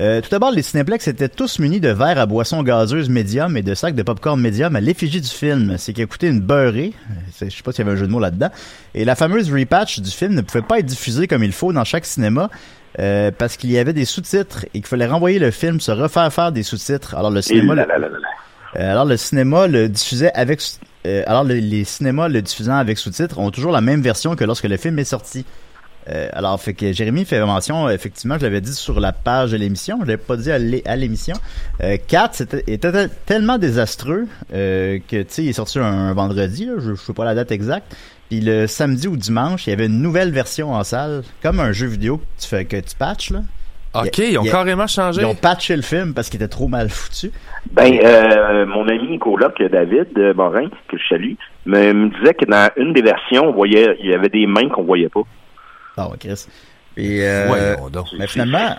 Euh, tout d'abord, les cinéplex étaient tous munis de verres à boissons gazeuses médium et de sacs de popcorn médium à l'effigie du film. C'est qui a coûté une beurrée. Je sais pas s'il y avait un jeu de mots là-dedans. Et la fameuse repatch du film ne pouvait pas être diffusée comme il faut dans chaque cinéma. euh, parce qu'il y avait des sous-titres et qu'il fallait renvoyer le film, se refaire faire des sous-titres. Alors le cinéma, là, là, là. euh, alors le cinéma le diffusait avec euh, alors le- les cinémas le diffusant avec sous-titres ont toujours la même version que lorsque le film est sorti. Euh, alors fait que Jérémy fait mention effectivement, je l'avais dit sur la page de l'émission, je l'avais pas dit à l'é- à l'émission. Euh, 4 c'était était tel- tellement désastreux euh, que tu sais il est sorti un, un vendredi là, je, je sais pas la date exacte. Puis le samedi ou dimanche, il y avait une nouvelle version en salle, comme un jeu vidéo que tu fais que tu patches là. Ok, Il ils ont il y a- carrément changé. Ils ont patché le film parce qu'il était trop mal foutu. Ben, euh, mon ami coloc David Morin, que je salue, me, me disait que dans une des versions, on voyait, il y avait des mains qu'on voyait pas. Ah ouais, Chris. Et euh, donc. mais finalement,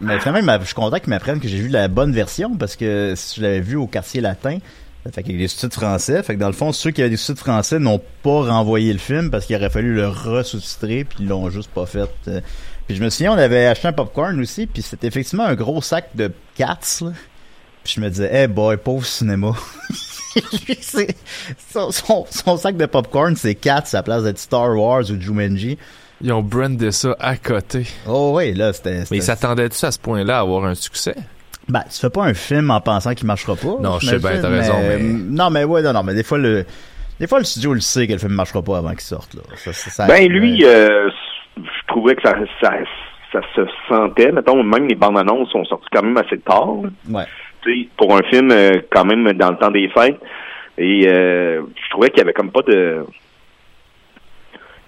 mais finalement, je suis content qu'il m'apprenne que j'ai vu la bonne version parce que si je l'avais vu au quartier latin, ça fait qu'il y a des sous-titres français. Fait que dans le fond, ceux qui avaient des sous-titres français n'ont pas renvoyé le film parce qu'il aurait fallu le re-sous-titrer puis ils l'ont juste pas fait. Euh, Puis je me souviens, on avait acheté un popcorn aussi puis c'était effectivement un gros sac de cats. Là. Puis je me disais, hey boy, pauvre cinéma. Son, son, son sac de popcorn, c'est Cats à la place d'être Star Wars ou Jumanji. Ils ont brandé ça à côté. Oh oui, là, c'était... Mais ils s'attendaient-tu à ce point-là à avoir un succès? Ben, tu fais pas un film en pensant qu'il marchera pas. Non, je sais bien, t'as raison, mais- Non, mais ouais, non, non, mais des fois, le... Des fois, le studio le sait que le film marchera pas avant qu'il sorte, là. Ça, ça- ça- Ben, lui, euh, je trouvais que ça, ça, ça se sentait. Mettons, même les bandes annonces sont sorties quand même assez tard. là. Ouais. Tu pour un film euh, quand même dans le temps des fêtes. Et euh, je trouvais qu'il y avait comme pas de.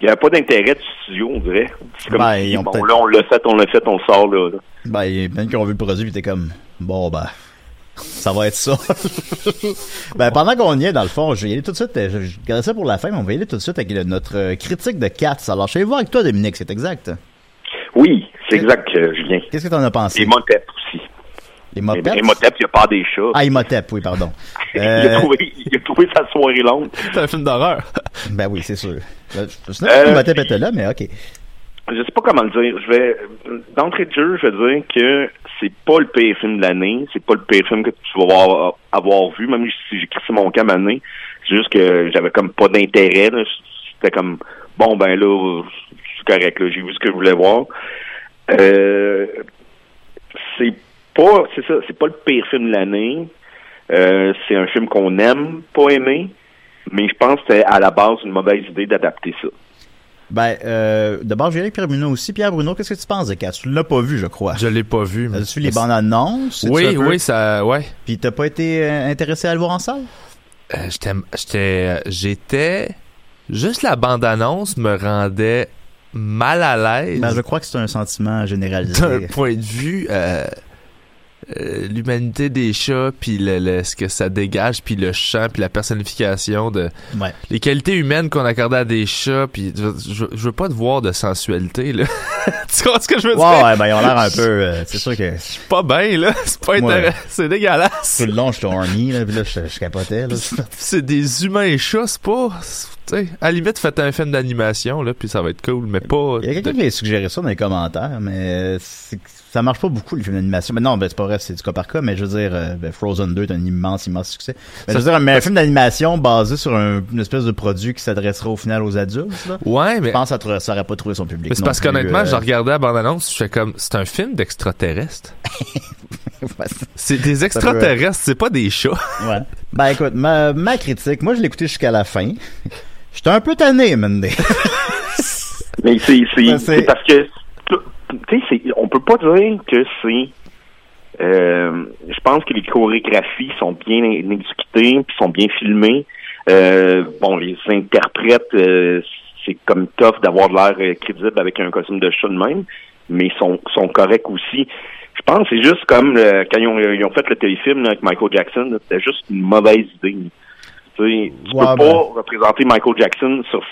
il n'y avait pas d'intérêt du studio, on dirait. C'est comme Ben, si, bon, là, on l'a fait, on l'a fait, on sort, là. là. Ben, plein qui ont vu le produit, t'es comme, bon, ben, ça va être ça. ben, pendant qu'on y est, dans le fond, je vais y aller tout de suite, euh, je, je gardais ça pour la fin, mais on va y aller tout de suite avec le- notre critique de Cats. Alors, je vais voir avec toi, Dominique, c'est exact. Oui, c'est exact, Julien. Qu'est-ce que t'en as pensé? Et Motep aussi. Et Motep, il a peur des chats. Ah, Imhotep, oui, pardon. il, a Euh, trouvé, il a trouvé sa soirée longue. C'est un film d'horreur. ben oui, c'est sûr. Je sais pas Euh, si Imhotep était là, mais ok. Je sais pas comment le dire. Je vais d'entrée de jeu, je vais dire que c'est pas le pire film de l'année. C'est pas le pire film que tu vas avoir, avoir vu, même si j'ai crissé mon camp année. C'est juste que j'avais comme pas d'intérêt. C'était comme bon ben là, c'est correct. là. J'ai vu ce que je voulais voir. Euh, c'est pas, c'est ça, c'est pas le pire film de l'année. Euh, c'est un film qu'on aime, pas aimer, mais je pense que c'était à la base une mauvaise idée d'adapter ça. Ben, euh, d'abord, je vais aller avec Pierre Bruno aussi. Pierre Bruno, qu'est-ce que tu penses de Cats? Tu l'as pas vu, je crois. Je l'ai pas vu. mais- As-tu les bandes annonces? Oui, un peu- oui, ça, ouais. Puis t'as pas été euh, intéressé à le voir en salle? Euh, j'étais, j'étais, j'étais, juste la bande-annonce me rendait mal à l'aise. Ben, je crois que c'est un sentiment généralisé. d'un point de vue euh, euh, l'humanité des chats puis le, le- ce que ça dégage puis le chant puis la personnification de Ouais. les qualités humaines qu'on accordait à des chats puis je, je, je veux pas te voir de sensualité là. Tu comprends ce que je veux Ouais, dire? ouais, ben, ils ont l'air un peu, euh, c'est sûr que c'est pas bien là. C'est pas intéressant c'est dégueulasse. Tout le long, j'étais horny, là, puis là, je, je capotais, là. c'est des humains et chats c'est pas c'est- tu sais à la limite faites un film d'animation là puis ça va être cool mais pas Il y a quelqu'un qui a suggéré ça dans les commentaires, mais c'est- ça marche pas beaucoup, les films d'animation. Mais non, ben, c'est pas vrai, c'est du cas par cas, mais je veux dire, euh, ben, Frozen 2 est un immense, immense succès. Mais je veux dire, mais un film d'animation basé sur un- une espèce de produit qui s'adressera au final aux adultes, là. ouais mais Je pense que ça, ça aurait pas trouvé son public. mais c'est parce qu'honnêtement, euh, je regardais la bande-annonce, je fais comme, c'est un film d'extraterrestres. C'est des extraterrestres, c'est pas des chats. Ouais. Ben écoute, ma, ma critique, moi je l'ai écouté jusqu'à la fin. J'étais un peu tanné, Mendy. Mais c'est c'est Ben, c'est- c'est parce que tu sais c'est on peut pas dire que c'est euh, je pense que les chorégraphies sont bien exécutées puis sont bien filmées. Euh, bon, les interprètes euh, c'est comme tough d'avoir de l'air euh, crédible avec un costume de chat de même, mais ils sont sont corrects aussi. Je pense que c'est juste comme euh, quand ils ont, ils ont fait le téléfilm là, avec Michael Jackson, c'était juste une mauvaise idée. Tu, sais, tu Ouais, peux ben- pas représenter Michael Jackson sur.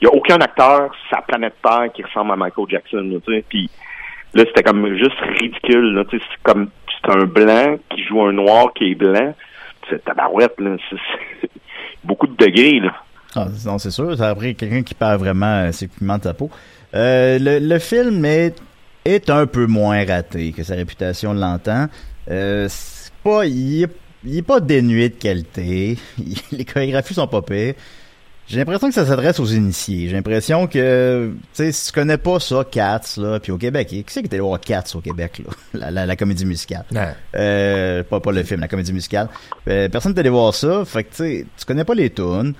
Il y a aucun acteur sur sa planète Terre qui ressemble à Michael Jackson. là, puis là, c'était comme juste ridicule. C'est comme c'est un blanc qui joue un noir qui est blanc. C'est tabarouette. Là, c'est, beaucoup de degrés. Là. Ah, non, c'est sûr, ça a pris quelqu'un qui perd vraiment euh, ses pigments de sa peau. Euh, le, le film est, est un peu moins raté que sa réputation l'entend. Euh, c'est pas, il est, pas dénué de qualité. Les chorégraphies sont pas pires. J'ai l'impression que ça s'adresse aux initiés. J'ai l'impression que, tu sais, si tu connais pas ça, Cats, là, puis au Québec, qui c'est qui était allé voir Cats au Québec, là? La, la, la comédie musicale. Euh, pas, pas le film, la comédie musicale. Euh, personne allé voir ça. Fait que, tu sais, tu connais pas les tunes.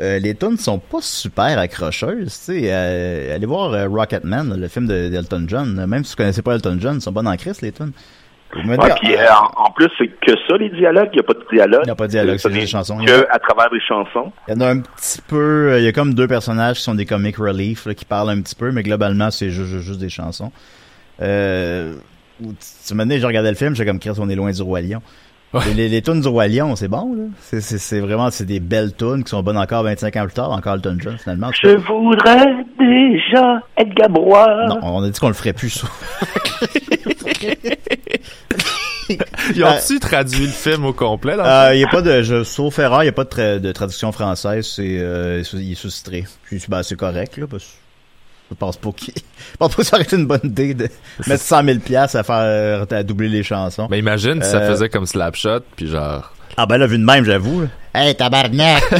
Euh, les tunes sont pas super accrocheuses, tu sais. Euh, allez voir euh, Rocketman, le film de- d'Elton John. Même si tu connaissais pas Elton John, ils sont bonnes en crise, les tunes. Ouais, puis, ah, euh, en, en plus, c'est que ça, les dialogues. Il n'y a pas de dialogue. Il y a pas de dialogue, c'est des chansons. Que à travers des chansons. Il y en a un petit peu, euh, il y a comme deux personnages qui sont des comic relief, là, qui parlent un petit peu, mais globalement, c'est juste, des chansons. Euh, tu m'as dit, je regardais le film, j'ai comme, Chris, on est loin du Roi Lion. Les, les, les tunes du Roi Lion, c'est bon, là. C'est, c'est, c'est vraiment, c'est des belles tunes qui sont bonnes encore 25 ans plus tard, encore Elton John, finalement. Je voudrais déjà être Gabrois. Non, on a dit qu'on le ferait plus, ça. Ils ont-tu traduit le film au complet? dans Euh, il y a pas de, je, sauf erreur, il n'y a pas de, tra- de traduction française, c'est, euh, il est sous-titré. Puis, ben, c'est correct, là, parce que je pense pas qu'il, je pense pas que ça aurait été une bonne idée de mettre 100 000 piastres à faire, à doubler les chansons. Mais imagine si ça Euh, faisait comme Slapshot, puis genre... Ah ben là, vu de même, j'avoue. Hey, tabarnak!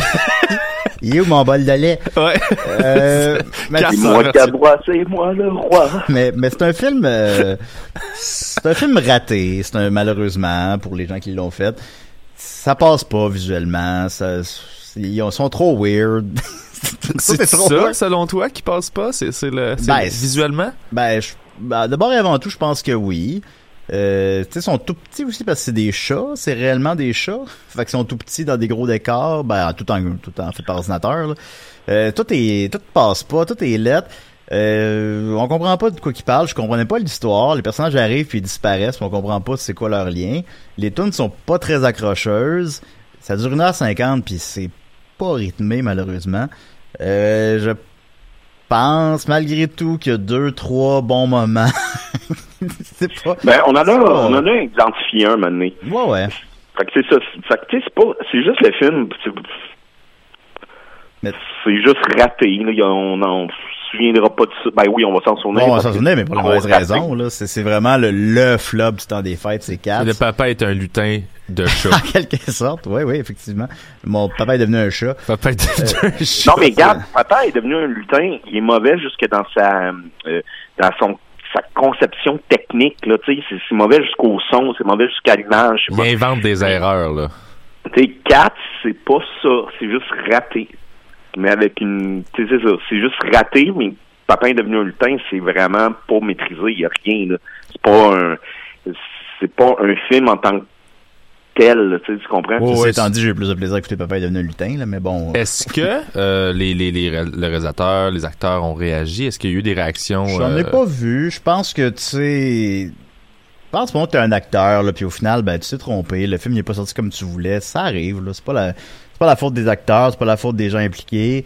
Il est où mon bol de lait? Ouais. Euh, mais, C'est moi c'est moi le roi. mais, mais c'est un film, euh, c'est un film raté, c'est un, malheureusement, pour les gens qui l'ont fait. Ça passe pas visuellement, ça, ils sont trop weird. C'est trop ça, weird. selon toi, qui passe pas? C'est le, Ben, le- visuellement? Ben, je- ben, d'abord et avant tout, je pense que oui. Euh, tu sais, ils sont tout petits aussi parce que c'est des chats, c'est réellement des chats. Fait qu'ils sont tout petits dans des gros décors, ben tout en tout en fait par ordinateur. là. Euh, tout est tout passe pas, tout est lettre. Euh, on comprend pas de quoi ils parlent, je comprenais pas l'histoire, les personnages arrivent puis ils disparaissent, puis on comprend pas c'est quoi leur lien. Les tunes sont pas très accrocheuses. Ça dure 1h50 puis c'est pas rythmé malheureusement. Euh, je pense malgré tout qu'il y a deux trois bons moments. pas Ben, on en a, pas- on en a identifié un maintenant. Ouais ouais. Fait que c'est ça. Fait que, c'est pas, c'est juste le film. C'est, Mais- c'est juste raté, là. On se souviendra pas de ça. Ben oui, on va s'en souvenir. Bon, on s'en souvenait, mais pour la mauvaise raison, là. C'est, c'est vraiment le, le flop du temps des fêtes, c'est quatre. Le papa est un lutin de chat. En quelque sorte, oui, oui, effectivement. Mon papa est devenu un chat. papa est devenu un chat. Non, mais regarde, papa est devenu un lutin. Il est mauvais jusque dans sa, euh, dans son, sa conception technique, là. Tu sais, c'est, c'est mauvais jusqu'au son, c'est mauvais jusqu'à l'image. Il invente des erreurs, là. Tu sais, 4, c'est pas ça. C'est juste raté. Mais avec une, tu sais, c'est ça. C'est juste raté, mais papa est devenu un lutin, c'est vraiment pas maîtrisé. Il y a rien, là. C'est pas un, c'est pas un film en tant que tel, là, tu sais, tu comprends? Ceci étant dit, j'ai eu plus de plaisir à écouter papa est devenu un lutin, là, mais bon. Est-ce que euh, les, les, les, ré- le réalisateur, les acteurs ont réagi? Est-ce qu'il y a eu des réactions? J'en ai euh, pas vu. Je pense que, tu sais... Je pense que t'es un acteur, là, puis au final, ben, tu t'es trompé. Le film n'est pas sorti comme tu voulais. Ça arrive, là. C'est pas la, c'est pas la faute des acteurs, c'est pas la faute des gens impliqués.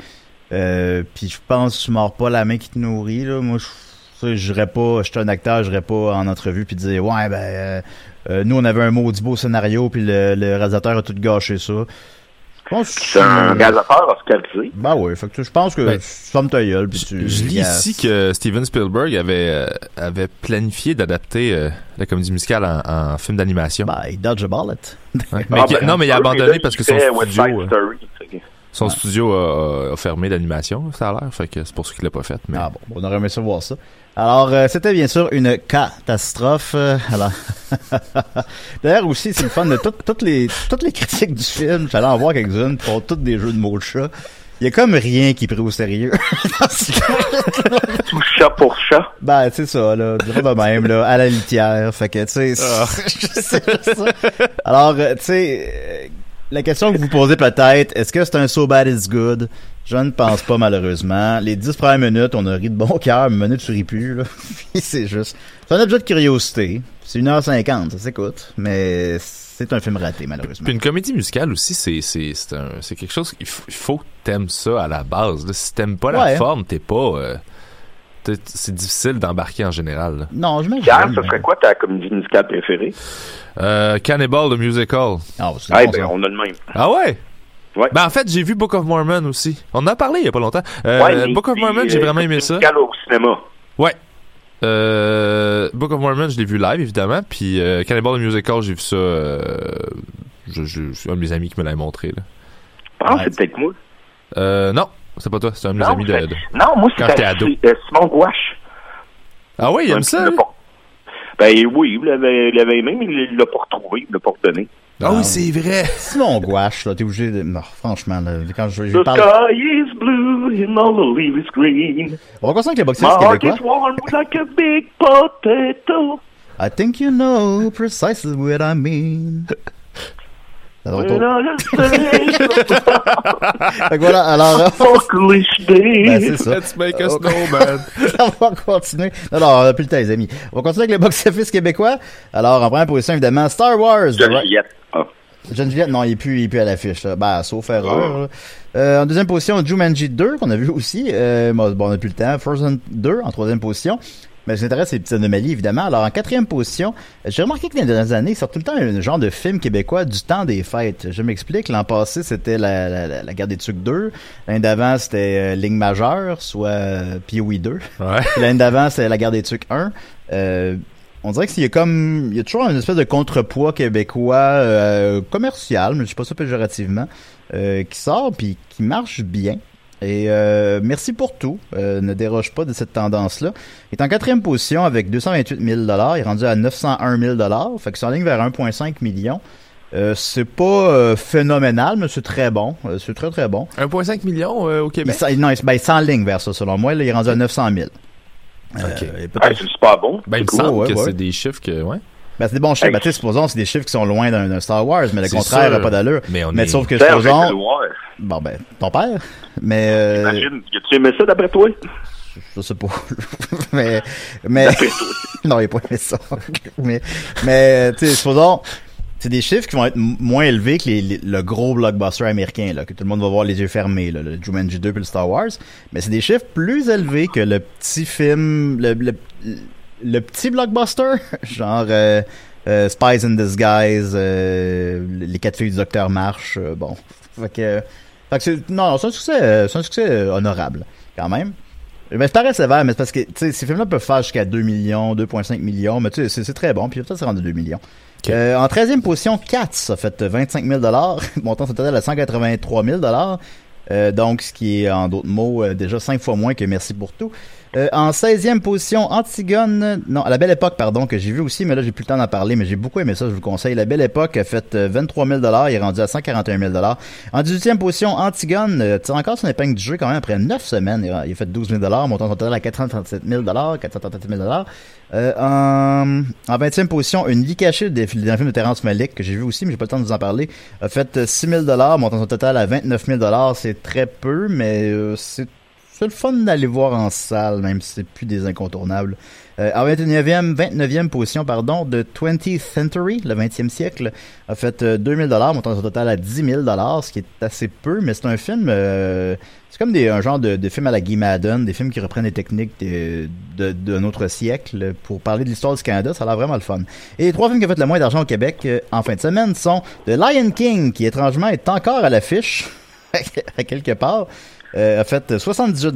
Euh, puis je pense que tu mords pas la main qui te nourrit, là. Moi, je, j'irais pas, j'étais un acteur, j'irais pas en entrevue puis dire, ouais, ben, euh, euh, nous, on avait un maudit beau scénario, puis le, le réalisateur a tout gâché ça. Je pense que C'est un réalisateur oscarisé. Ben oui, fait que je pense que Ben, ta gueule, puis tu... Je lis ici que Steven Spielberg avait, euh, avait planifié d'adapter euh, la comédie musicale en, en film d'animation. Ben, il dodge a bullet. Ouais. Mais Ah, ben, non, mais il a abandonné parce que son West studio, Side euh, Story, son studio a, a fermé d'animation, ça a l'air. Fait que c'est pour ça qu'il l'a pas fait. Mais... Ah bon, on aurait aimé ça voir ça. Alors, euh, c'était bien sûr une catastrophe. euh, alors, d'ailleurs aussi, c'est le fun de tout- toutes les toutes les critiques du film. J'allais en voir quelques-unes pour toutes des jeux de mots de chat. Il y a comme rien qui est pris au sérieux. Tout chat pour chat. ben, c'est ça, là. Dirais de même, là, à la litière. Fait que, tu sais, Ah. Alors, euh, tu sais, euh, la question que vous posez peut-être, est-ce que c'est un so bad is good? Je ne pense pas, malheureusement. Les dix premières minutes, on a ri de bon cœur, mais minute, tu ris plus, là. C'est juste, c'est un objet de curiosité. C'est 1h50, ça s'écoute. Mais c'est un film raté, malheureusement. Puis une comédie musicale aussi, c'est c'est c'est un c'est quelque chose qu'il faut, il faut que t'aimes ça à la base. Là. Si t'aimes pas Ouais. la forme, t'es pas euh, c'est difficile d'embarquer en général. là. Non, je. Pierre, ce serait quoi ta comédie musicale préférée? Euh, Cannibal the Musical. Ah, c'est Ah, bon, ben, on a le même. Ah ouais? Ouais. Ben en fait, j'ai vu Book of Mormon aussi. On en a parlé il y a pas longtemps. Euh, Ouais, Book of Mormon, j'ai euh, vraiment aimé ça. au cinéma. Ouais. Euh, Book of Mormon, je l'ai vu live évidemment, puis euh, Cannibal the Musical, j'ai vu ça. Euh, je, je, c'est un de mes amis qui me l'a montré. Là. Que Ouais. c'est peut-être moi. Euh, non, c'est pas toi, c'est un de mes Non, amis de. de- non, moi, Quand c'est ado. euh, Simon Gouache. Ah ouais, il aime ça. pas- Ben oui, il l'avait il l'avait aimé, mais il l'a pas retrouvé, il l'a pas redonné. Ah oui, c'est vrai. Simon Gouache, là, t'es obligé de... Non, franchement, là, quand je, je The parle... sky is blue and all the leaves is green. On va continuer avec les My boxeurs heart québécois. is warm like a big potato. I think you know precisely what I mean. Autour. I Fait que voilà, alors... Ben, c'est ça. Let's make a Oh. snowman. on va continuer. Non, non, on a plus le temps, les amis. On va continuer avec les box-office québécois. Alors, en première position, évidemment, Star Wars. Ah. John Juliette, non, il est plus, il est plus à l'affiche. là. Ben, sauf erreur. là. Euh, en deuxième position, Jumanji 2, qu'on a vu aussi. Euh, bon, bon, on n'a plus le temps. Frozen 2, en troisième position. Mais ce qui m'intéresse, c'est les petites anomalies, évidemment. Alors, en quatrième position, j'ai remarqué que dans les dernières années, il sort tout le temps un genre de film québécois du temps des fêtes. Je m'explique. L'an passé, c'était la, la, la, la guerre des Tucs 2. L'année d'avant, c'était euh, Ligne majeure, soit euh, POE 2. Ouais. L'année d'avant, c'était la guerre des Tucs 1. Euh, on dirait qu'il y a comme, il y a toujours une espèce de contrepoids québécois euh, commercial, mais je sais pas ça péjorativement, euh, qui sort puis qui marche bien. Et euh, merci pour tout. Euh, ne déroge pas de cette tendance-là. Il est en quatrième position avec 228 000 Il est rendu à 901 000 Fait que c'est en ligne vers 1,5 million. Euh, c'est pas euh, phénoménal, mais c'est très bon. Euh, c'est très très bon. 1,5 million euh, au Il, Québec. s'en- non, il, ben, il s'enligne vers ça, selon moi. Là, il est rendu à 900 000. Euh, Ok. et Ouais, peut-être- c'est super bon. Ben, il me cool, semble ouais, que ouais. c'est des chiffres que. Ouais. Ben, c'est des bons chiffres. Ben, tu sais, supposons, c'est des chiffres qui sont loin d'un Star Wars, mais le contraire n'a pas d'allure. Mais on mais est- sauf que supposons. Bon, ben, ton père. Mais, euh, Imagine, tu aimé ça d'après toi? je sais pas. mais, mais, non, il a pas aimé ça. mais, mais, tu sais, supposons, c'est des chiffres qui vont être moins élevés que les- les- le gros blockbuster américain, là, que tout le monde va voir les yeux fermés, là, le Jumanji 2 puis le Star Wars. Mais c'est des chiffres plus élevés que le petit film, le, le, le petit blockbuster, genre, euh, euh, Spies in Disguise, euh, les quatre filles du Docteur March, euh, bon. Fait que, fait que c'est, non, c'est un succès, euh, c'est un succès euh, honorable, quand même. Mais c'est pareil sévère, mais c'est parce que, tu sais, ces films-là peuvent faire jusqu'à 2 millions, 2,5 millions, mais tu sais, c'est- c'est très bon, puis peut-être rendre à 2 millions. Euh, en 13e position, Cats a fait 25 000 montant son total à 183 000 euh, donc ce qui est, en d'autres mots, euh, déjà 5 fois moins que Merci pour tout. Euh, en 16e position, Antigone, non, à la belle époque, pardon, que j'ai vu aussi, mais là, j'ai plus le temps d'en parler, mais j'ai beaucoup aimé ça, je vous le conseille. La belle époque a fait euh, 23 000 il est rendu à 141 000 En 18e position, Antigone euh, tire encore son épingle du jeu quand même après 9 semaines. Il a, fait 12 000 montant son total à 437 000 437 000 euh, en, en 20e position, une vie cachée d'un film de Terrence Malick que j'ai vu aussi, mais j'ai pas le temps de vous en parler, a fait euh, 6 000 montant son total à 29 000 C'est très peu, mais euh, c'est c'est le fun d'aller voir en salle, même si c'est plus des incontournables. Euh, en 29e, 29e position, pardon, de 20th Century, le 20e siècle, a fait euh, 2000 dollars, montant son total à 10 000 dollars, ce qui est assez peu, mais c'est un film, euh, c'est comme un genre de, film à la Guy Madden, des films qui reprennent des techniques de, de, d'un autre siècle pour parler de l'histoire du Canada, ça a l'air vraiment le fun. Et les trois films qui ont fait le moins d'argent au Québec euh, en fin de semaine sont The Lion King, qui étrangement est encore à l'affiche, à quelque part, euh, a fait 78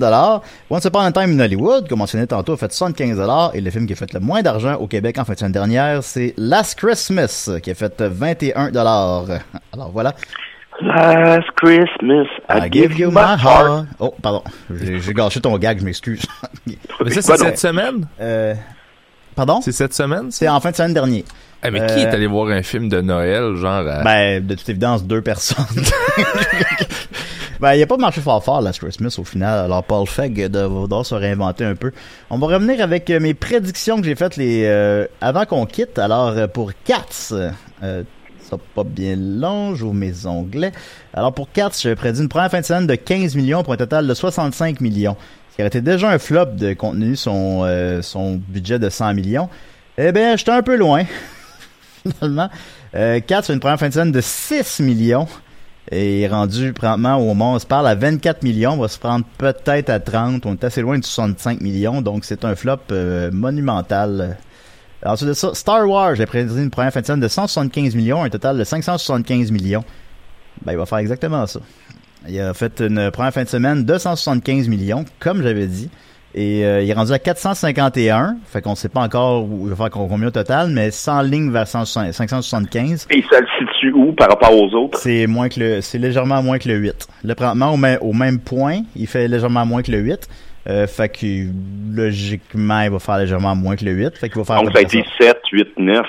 Once Upon a Time in Hollywood, comme mentionné tantôt, a fait 75 Et le film qui a fait le moins d'argent au Québec en fin de semaine dernière, c'est Last Christmas, qui a fait 21 Alors voilà. Last Christmas, I give you my heart. Oh, pardon. J'ai gâché ton gag, je m'excuse. Mais ça, c'est cette semaine? Euh, pardon? C'est cette semaine? C'est en fin de semaine dernière. Eh, mais qui Euh, est allé voir un film de Noël, genre à... Ben, de toute évidence, deux personnes. ben, il n'y a pas marché fort fort Last Christmas au final. Alors, Paul Fegg doit, se réinventer un peu. On va revenir avec euh, mes prédictions que j'ai faites les euh, avant qu'on quitte. Alors, euh, pour Cats, euh, ça pas bien long, j'ouvre mes onglets. Alors, pour Cats, j'avais prédit une première fin de semaine de 15 millions pour un total de 65 millions. Ce qui aurait été déjà un flop de contenu son, euh, son budget de 100 millions. Eh bien, j'étais un peu loin finalement. Euh, 4 sur une première fin de semaine de 6 millions. Et est rendu présentement au moment où on se parle à 24 millions. On va se prendre peut-être à 30. On est assez loin de 65 millions. Donc c'est un flop euh, monumental. Ensuite de ça, Star Wars, j'ai présenté une première fin de semaine de 175 millions, un total de 575 millions. Ben, il va faire exactement ça. Il a fait une première fin de semaine de 175 millions, comme j'avais dit. Et euh, il est rendu à 451. Fait qu'on sait pas encore où il va faire combien au total, mais 100 lignes vers 160 575. Et ça le situe où par rapport aux autres? C'est moins que le, c'est légèrement moins que le 8. Là, présentement, au, même- au même point, il fait légèrement moins que le 8. Euh, fait que, logiquement, il va faire légèrement moins que le 8. Fait qu'il va faire Donc ça a été 7, 8, 9.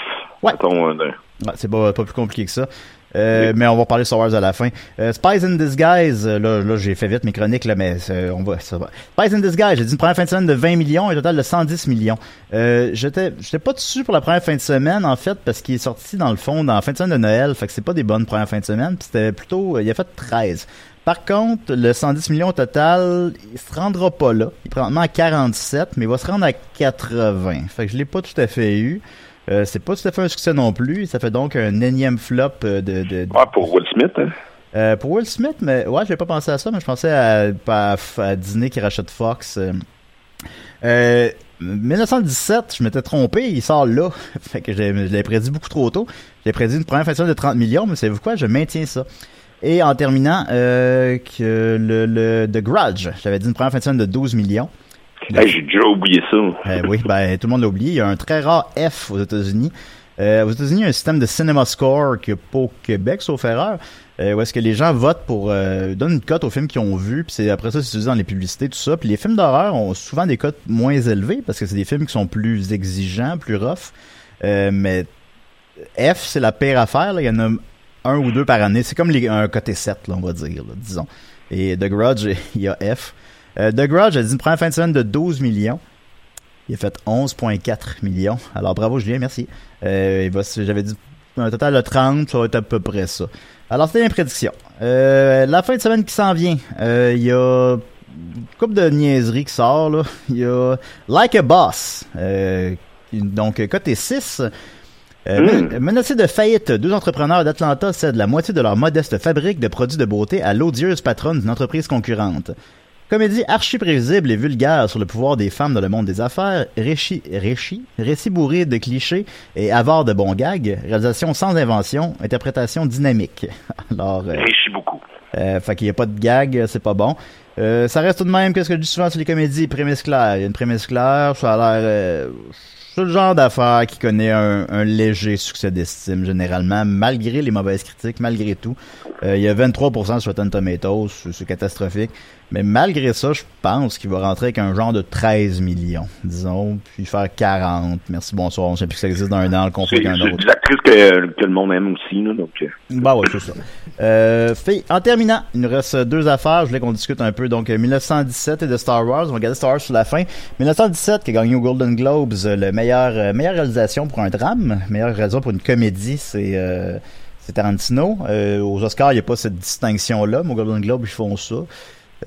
Ouais. mettons, euh, Ouais, c'est pas, pas plus compliqué que ça. Euh, Mais on va parler Star Wars à la fin. Euh, Spies in Disguise, euh, là, là j'ai fait vite mes chroniques, là, mais on va, ça va. Spies in Disguise, j'ai dit une première fin de semaine de 20 millions, un total de 110 millions. Euh, j'étais, j'étais pas dessus pour la première fin de semaine, en fait, parce qu'il est sorti dans le fond, dans la fin de semaine de Noël, fait que c'est pas des bonnes premières fins de semaine, puis c'était plutôt, il a fait 13. Par contre, le 110 millions au total, il se rendra pas là. Il est probablement à 47, mais il va se rendre à 80. Fait que je l'ai pas tout à fait eu. Euh, c'est pas tout à fait un succès non plus. Ça fait donc un énième flop euh, de. de, Ouais, pour Will Smith. Hein? Euh, pour Will Smith, mais ouais, j'avais pas pensé à ça, mais je pensais à, à, qui rachète Fox. Euh, euh, 1917, je m'étais trompé, il sort là. fait que j'ai- je l'avais prédit beaucoup trop tôt. J'ai prédit une première fin de semaine de 30 millions, mais savez-vous quoi? Je maintiens ça. Et en terminant, euh, que le, le The Grudge, j'avais dit une première fin de 12 millions. J'ai déjà oublié ça. Euh, oui, ben tout le monde l'a oublié. Il y a un très rare F aux États-Unis. Euh, aux États-Unis, il y a un système de Cinema Score qui pas au Québec, sauf erreur, euh, où est-ce que les gens votent pour euh, donnent une cote aux films qu'ils ont vus, puis c'est après ça c'est utilisé dans les publicités, tout ça. Puis les films d'horreur ont souvent des cotes moins élevées parce que c'est des films qui sont plus exigeants, plus rough. Euh, mais F, c'est la pire affaire. Il y en a un ou deux par année. C'est comme les, un côté 7, là, on va dire, disons. Et The Grudge, il y a F. Euh, The Grudge a dit une première fin de semaine de 12 millions. Il a fait 11,4 millions. Alors bravo Julien, merci. Euh, J'avais dit un total de 30, ça va être à peu près ça. Alors c'était une prédiction. Euh, la fin de semaine qui s'en vient, il y a une couple de niaiseries qui sort là. Il y a Like a Boss. donc côté 6. Euh, men- Menacés de faillite, deux entrepreneurs d'Atlanta cèdent la moitié de leur modeste fabrique de produits de beauté à l'odieuse patronne d'une entreprise concurrente. Comédie archi prévisible et vulgaire sur le pouvoir des femmes dans le monde des affaires, réchi, réchi, récit bourré de clichés et avare de bons gags, réalisation sans invention, interprétation dynamique. Alors, euh, Réchis beaucoup. euh, fait qu'il n'y a pas de gag, c'est pas bon. Euh, ça reste tout de même que ce que je dis souvent sur les comédies, prémisse claire. Il y a une prémisse claire, ça a l'air... Euh, c'est le genre d'affaire qui connaît un, un léger succès d'estime généralement, malgré les mauvaises critiques, malgré tout. Euh, il y a 23% sur Rotten Tomatoes, c'est catastrophique. Mais malgré ça, je pense qu'il va rentrer avec un genre de 13 millions, disons, puis faire 40. Merci, bonsoir. On sait plus que ça existe dans un an, le C'est conflit qu'un c'est autre. des actrices que, que le monde aime aussi, là, donc... euh, Bah ouais, c'est ça. Euh, fait, en terminant, il nous reste deux affaires. Je voulais qu'on discute un peu. Donc, euh, 1917 et de Star Wars. On va regarder Star Wars sur la fin. 1917 qui a gagné au Golden Globes euh, le meilleur, euh, meilleure réalisation pour un drame, meilleure réalisation pour une comédie, c'est euh, c'est Tarantino. Euh, aux Oscars, il n'y a pas cette distinction-là, mais au Golden Globe, ils font ça.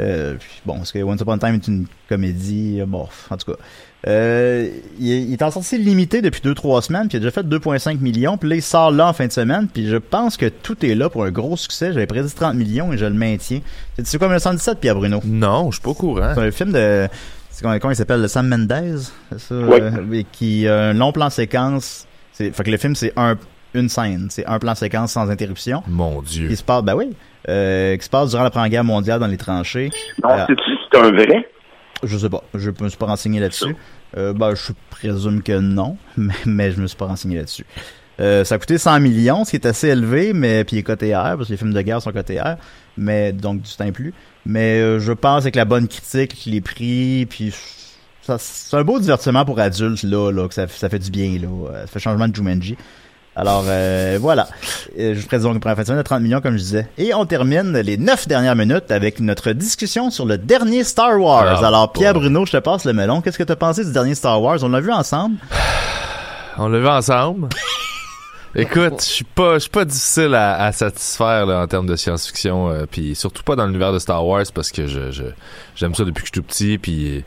Euh, puis bon, est-ce que Once Upon a Time est une comédie? Euh, Bon, en tout cas. Euh, il, est- il est en sortie limitée depuis 2-3 semaines, puis il a déjà fait 2,5 millions, puis là, il sort là en fin de semaine, puis je pense que tout est là pour un gros succès. J'avais prédit 30 millions et je le maintiens. Tu sais quoi, 1917, Pierre Bruno? Non, je suis pas au courant. C'est un film de... c'est Comment, il s'appelle? Le Sam Mendes? C'est ça? Oui. Euh, qui a un long plan séquence. C'est, fait que le film, c'est un, une scène. C'est un plan séquence sans interruption. Mon Dieu. Qui se passe, ben oui, euh, qui se passe durant la Première Guerre mondiale dans les tranchées. Non, Euh, c'est-tu c'est un vrai? je sais pas. Je me suis pas renseigné là-dessus. Euh, ben, je présume que non, mais, mais je me suis pas renseigné là-dessus. Euh, ça a coûté 100 millions, ce qui est assez élevé, mais puis il est coté R, parce que les films de guerre sont cotés R, mais donc du temps plus. Mais euh, je pense avec la bonne critique, les prix, puis ça, c'est un beau divertissement pour adultes là, là que ça, ça fait du bien là. Euh, Ça fait changement de Jumanji. Alors euh, voilà, Euh, je présente une première de 30 millions comme je disais. Et on termine les 9 dernières minutes avec notre discussion sur le dernier Star Wars. Ah, Alors Pierre Bruno, je te passe le melon. Qu'est-ce que tu as pensé du dernier Star Wars? On l'a vu ensemble? On l'a vu ensemble. Écoute, je suis pas, je suis pas difficile à, à satisfaire là, en termes de science-fiction, euh, puis surtout pas dans l'univers de Star Wars parce que je, j'aime ça depuis que je suis tout petit, puis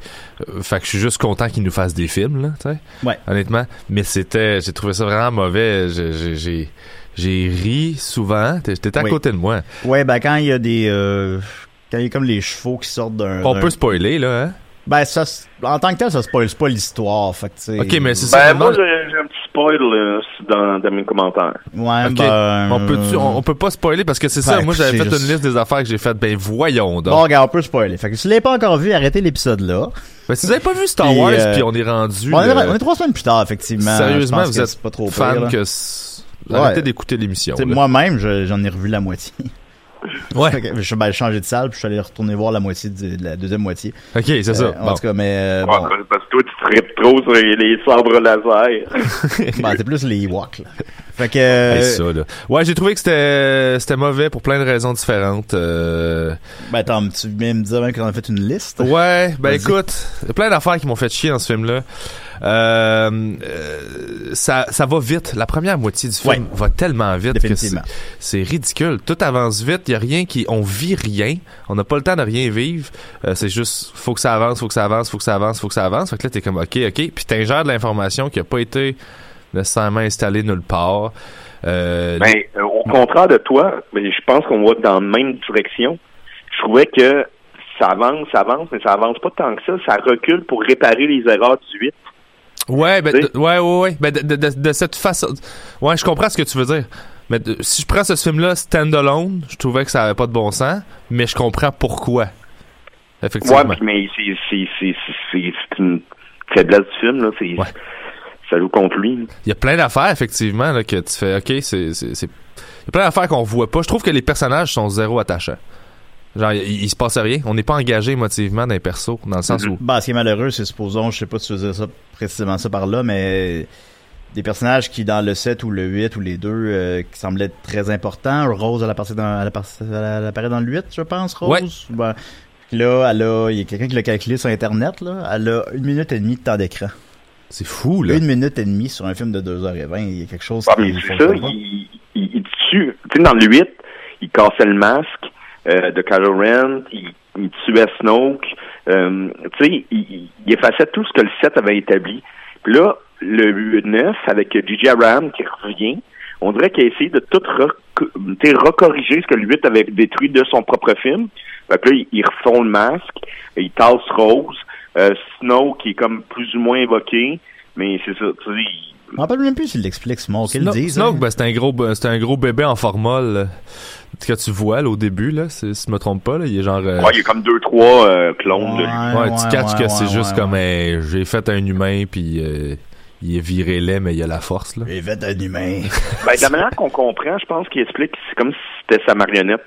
euh, fait que je suis juste content qu'ils nous fassent des films là, tu sais. Ouais. Honnêtement, mais c'était, j'ai trouvé ça vraiment mauvais. J'ai, j'ai, ri souvent. T'es- T'étais à Oui. côté de moi. Ouais, ben quand il y a des euh, quand il y a comme les chevaux qui sortent d'un On peut spoiler là, hein? Ben ça s- en tant que tel ça spoil pas l'histoire, fait que tu sais. Ok, mais c'est ça. Ben, me moi, j'ai un petit spoil dans, dans mes commentaires. Ouais, Ok. ben on peut, on, on peut pas spoiler parce que c'est ça. Ben, Moi, j'avais fait juste- une liste des affaires que j'ai faites. Ben voyons donc. Bon, regarde, on peut spoiler. Fait que si vous l'avez pas encore vu, arrêtez l'épisode là. Ben, si vous avez pas vu Star Puis, Wars, euh, puis on est rendu. On est, là, on est trois semaines plus tard, effectivement. Sérieusement, vous êtes pas trop fan pire, que c- Ouais. arrêtez d'écouter l'émission. Moi-même, je- j'en ai revu la moitié. Ouais. Fait que je ben, changé de salle, puis je suis allé retourner voir la moitié de, de la deuxième moitié. Ok, c'est ça. Euh, En Bon. tout cas, mais euh, Ouais, Parce que toi, tu tripes trop sur les, sabres laser. ben, c'est plus les Ewoks. Là. Fait que euh, ça, là. Ouais, j'ai trouvé que c'était c'était mauvais pour plein de raisons différentes. euh, ben attends, tu viens me dire même qu'on a fait une liste? Ouais, ben écoute, il y a plein d'affaires qui m'ont fait chier dans ce film-là. Euh, ça, ça va vite. La première moitié du film Ouais. va tellement vite que c'est Définitivement. c'est ridicule. Tout avance vite. Il y a rien qui, on vit rien. On n'a pas le temps de rien vivre. Euh, c'est juste, faut que ça avance, faut que ça avance, faut que ça avance, faut que ça avance. Fait que là, t'es comme, ok, ok. Puis t'ingères de l'information qui a pas été nécessairement installée nulle part. Euh, Ben, euh, au contraire de toi, mais je pense qu'on va dans la même direction. Je trouvais que ça avance, ça avance, mais ça avance pas tant que ça. Ça recule pour réparer les erreurs du 8. Ouais, ben, de- ouais, ouais, ouais. Ben, de- de cette façon. Ouais, je comprends ce que tu veux dire. Mais de- si je prends ce film-là stand-alone, je trouvais que ça avait pas de bon sens, mais je comprends pourquoi. Effectivement. Ouais, mais c'est c'est c'est c'est c'est une faiblesse du film là. C'est Ouais. ça joue contre lui. Il y a plein d'affaires, effectivement, là, que tu fais, OK, c'est. c'est- c'est- Il y a plein d'affaires qu'on voit pas. Je trouve que les personnages sont zéro attachants. Genre, il, il se passe rien. On n'est pas engagé émotivement dans les persos, dans le sens où. Ben, ce qui est malheureux, c'est supposons, je sais pas si tu dire ça précisément ça par là, mais des personnages qui dans le 7 ou le 8 ou les deux euh, qui semblaient être très importants. Rose elle apparaît dans, elle apparaît- elle apparaît dans le 8, je pense, Rose. Ben, là, elle a, il y a quelqu'un qui l'a calculé sur Internet, là. Elle a une minute et demie de temps d'écran. C'est fou, là. Une minute et demie sur un film de 2h20. Il y a quelque chose Ah, qui c'est ça, il, il, il tue. Tu sais, dans le 8, il cassait le masque euh, de Kylo Ren, il, il tuait Snoke. Euh, tu sais, il effaçait tout ce que le 7 avait établi. Puis là, le 9, avec Gigi Abraham qui revient, on dirait qu'il a essayé de tout recorriger ce que le 8 avait détruit de son propre film. Fait que là, ils- refont le masque, ils tassent Rose, euh, Snow qui est comme plus ou moins évoqué, mais c'est ça, tu sais, il- Je me rappelle même plus s'il l'explique. Qu'il Snoke, le dise. Snoke, hein. ben, c'est un gros, c'est un gros bébé en formol là, que tu vois là, au début là, si je me trompe pas là, il est genre. euh, Ouais, il y a comme deux, trois euh, clones de lui. ouais, tu ouais, catches que ouais, c'est ouais, juste ouais, comme un- j'ai fait un humain puis euh, il est viré laid mais il a la force là. J'ai fait un humain. Ben, de la manière qu'on comprend, je pense qu'il explique que c'est comme si c'était sa marionnette.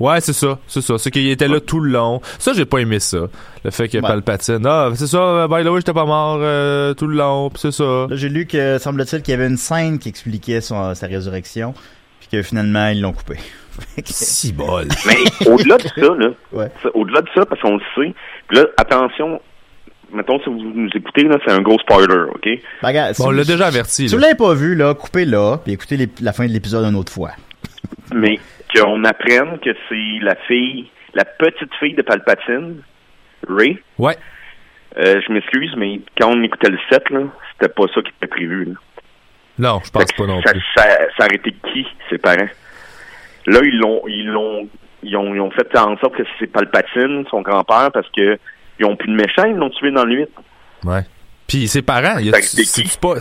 Ouais, c'est ça, c'est ça. C'est qu'il était là tout le long. Ça, j'ai pas aimé ça. Le fait que Ouais. Palpatine, ah, c'est ça, by the way, j'étais pas mort euh, tout le long, pis c'est ça. Là, j'ai lu que, semble-t-il, qu'il y avait une scène qui expliquait son- sa résurrection, puis que finalement, ils l'ont coupé. si bol. Mais au-delà de ça, là, Ouais. au-delà de ça, parce qu'on le sait, puis là, attention, mettons, si vous nous écoutez, là, c'est un gros spoiler, OK? Ben, regarde, Bon, on l'a déjà averti. Si vous là. l'avez pas vu, là, coupez-la, puis écoutez la fin de l'épisode une autre fois. Mais qu'on apprenne que c'est la fille, la petite fille de Palpatine, Ray. Ouais. Euh, je m'excuse, mais quand on écoutait le 7, là, c'était pas ça qui était prévu. Là. Non, je pense pas non ça, plus. Ça, ça aurait été qui, ses parents? Là, ils l'ont, ils l'ont, ils ont, ils ont fait en sorte que c'est Palpatine, son grand-père, parce que ils ont plus de méchants, ils l'ont tué dans le 8. Ouais. Puis ses parents, c'est pas,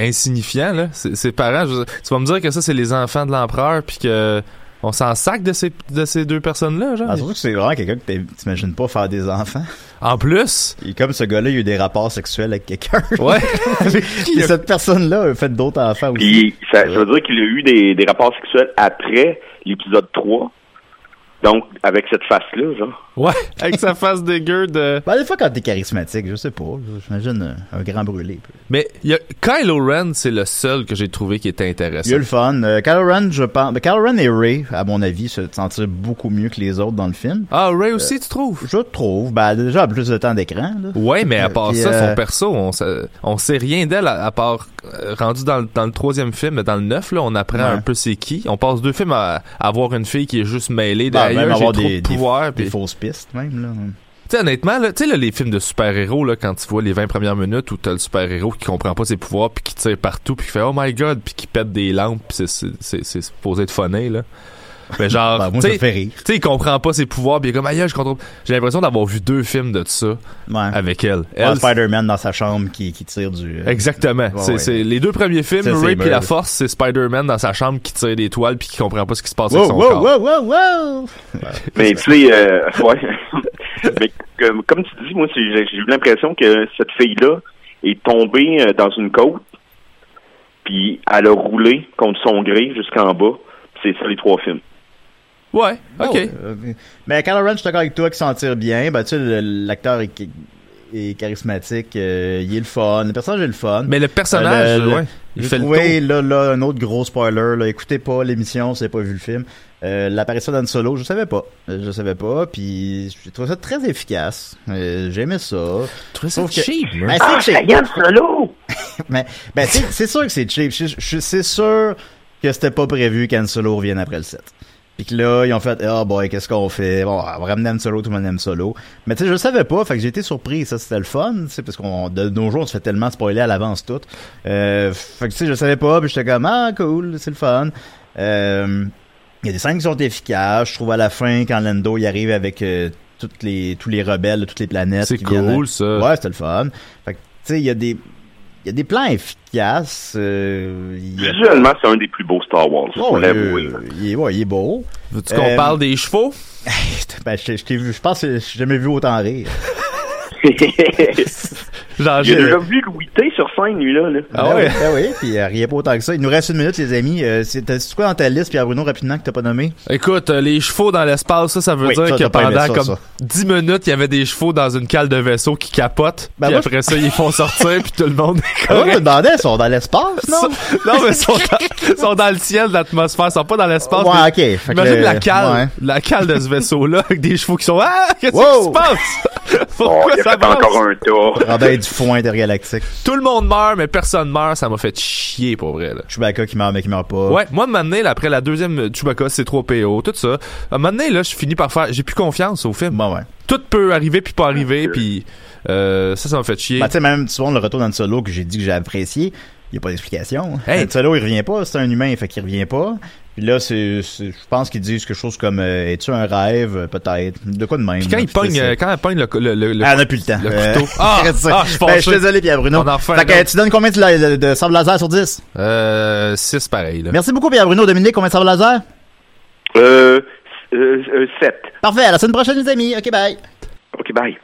insignifiant là. Ses ses parents, je veux dire, tu vas me dire que ça c'est les enfants de l'empereur, puis que on s'en sac de ces de ces deux personnes là, genre. Ah, surtout que c'est vraiment quelqu'un que t'imagines pas faire des enfants. En plus. Et comme ce gars-là, il a eu des rapports sexuels avec quelqu'un. Ouais. Et cette personne-là a fait d'autres enfants aussi. Puis ça, ça veut dire qu'il a eu des, des rapports sexuels après l'épisode 3. Donc, avec cette face-là, genre. Ouais, avec sa face dégueu de. Ben, des fois, quand t'es charismatique, je sais pas. J'imagine un, un grand brûlé. Mais y a Kylo Ren, c'est le seul que j'ai trouvé qui était intéressant. Il y a le fun. Euh, Kylo Ren, je pense. Ben, Kylo Ren et Ray, à mon avis, se sentiraient beaucoup mieux que les autres dans le film. Ah, Ray aussi, tu trouves? Je trouve. Ben, déjà, plus de temps d'écran. Ouais, mais à part Puis, ça, euh, son perso, on sait, on sait rien d'elle à, à part euh, rendu dans, le- dans le troisième film, mais dans le neuf, là, on apprend Ouais. un peu c'est qui. On passe deux films à, à avoir une fille qui est juste mêlée Ben, derrière, même j'ai avoir trop des, de pouvoir. des, puis- des fausses pistes, même, là. Tu sais, honnêtement, là, là, les films de super-héros, là, quand tu vois les 20 premières minutes où t'as le super-héros qui comprend pas ses pouvoirs puis qui tire partout puis qui fait « Oh my God » puis qui pète des lampes puis c'est- c'est- c'est c'est supposé être funné, là. Mais genre, Ben, moi, tu ça sais, me fait rire. tu sais, il comprend pas ses pouvoirs puis il est comme « Aïe, je contrôle... » J'ai l'impression d'avoir vu deux films de ça Ouais. avec elle. Ouais, Elle, Spider-Man dans sa chambre qui, qui tire du. euh, Exactement. Ouais, c'est, ouais. c'est- les deux premiers films, Ray puis la. Force, c'est Spider-Man dans sa chambre qui tire des toiles puis qui comprend pas ce qui se passe Wow, avec son wow, corps. wow, wow, wow! Mais tu sais, euh, ouais. Mais comme, comme tu dis, moi, j'ai eu l'impression que cette fille-là est tombée euh, dans une côte, puis elle a roulé contre son gré jusqu'en bas. C'est ça les trois films. Ouais, ok. Oh, euh, mais Kylo Ren, je suis d'accord avec toi, qui s'en tire bien. Ben, tu sais, le- l'acteur est, est charismatique, euh, il est le fun. Le personnage est le fun. Mais le personnage, Euh, le- ouais, il fait le trouvé, là, là, un autre gros spoiler, là. Écoutez pas l'émission si vous pas vu le film. Euh, L'apparition d'Han Solo, je savais pas. Je savais pas, puis j'ai trouvé ça très efficace. Euh, J'aimais ça. trouvais ça Sauf que- cheap, moi. Ben, Ah, cheap. Solo! Mais, ben, c'est c'est sûr que c'est cheap. Je- je- C'est sûr que c'était pas prévu qu'Han Solo revienne après le 7. Puis que là, ils ont fait, ah boy, qu'est-ce qu'on fait? Bon, on va ramener Han Solo, tout le monde aime Solo. Mais tu sais, je le savais pas, fait que j'ai été surpris. Ça, c'était le fun, tu sais, parce qu'on, de nos jours, on se fait tellement spoiler à l'avance tout. Euh, fait que tu sais, je le savais pas, puis j'étais comme, ah, cool, c'est le fun. Euh, il y a des scènes qui sont efficaces. Je trouve à la fin, quand Lando, il arrive avec euh, toutes les, tous les rebelles de toutes les planètes. C'est viennent- cool, ça. Ouais, c'était le fun. Fait que, tu sais, il y a des, il y a des plans efficaces. euh, a- Visuellement, c'est un des plus beaux Star Wars. Oh, il, est- il est, ouais, il est beau. Veux-tu qu'on Euh, parle des chevaux? Ben, je, je t'ai vu, je pense que j'ai jamais vu autant rire. J'ai j'ai- déjà vu Louis T sur scène, lui-là. Là. Ah Ben ouais? oui, ben oui, puis euh, riez pas autant que ça. Il nous reste une minute, les amis. Euh, c'est quoi dans ta liste, Pierre Bruno, rapidement, que t'as pas nommé? Écoute, euh, les chevaux dans l'espace, ça, ça veut Oui, dire ça, que pendant ça, comme ça. 10 minutes, il y avait des chevaux dans une cale de vaisseau qui capotent. Ben, puis moi, après ça, ils font sortir, puis tout le monde est Ah, me correct. demandais, ils sont dans l'espace, non? non, mais ils sont dans, ils sont dans le ciel l'atmosphère, ils sont pas dans l'espace. Ouais, mais ok. Imagine le- la cale, ouais. la cale de ce vaisseau-là avec des chevaux qui sont Ah, qu'est-ce qui se passe? Oh, Pourquoi il a ça brasse? encore un tour. Du fond intergalactique. Tout le monde meurt, mais personne meurt, ça m'a fait chier pour vrai. Là. Chewbacca qui meurt, mais qui meurt pas. Ouais, moi, de m'amener, là, après la deuxième Chewbacca, C3PO, tout ça, à un moment donné, là, je finis par faire, j'ai plus confiance au film. Bon, ouais. Tout peut arriver puis pas arriver, puis euh, ça, ça m'a fait chier. Bah, tu sais, même souvent, le retour dans Solo que j'ai dit que j'ai apprécié, il n'y a pas d'explication. Hey. Solo, il revient pas, c'est un humain, fait qu'il revient pas. Puis là, c'est, c'est- je pense qu'ils disent quelque chose comme, euh, es-tu un rêve, peut-être, de quoi de même. Puis quand là, il puis pogne, euh, quand il pogne le, le, le, le- Ah, on n'a plus le temps. le Euh, couteau. Ah, arrête ça. ah, je suis Ben, je suis fâché. désolé, Pierre Bruno. On en refait Fait que, tu donnes combien de, de, de sable laser sur 10? Euh, 6 pareil, là. Merci beaucoup, Pierre Bruno. Dominique, combien de sable laser? Euh, euh, euh, 7. Parfait, à la semaine prochaine, les amis. OK, bye. OK, bye.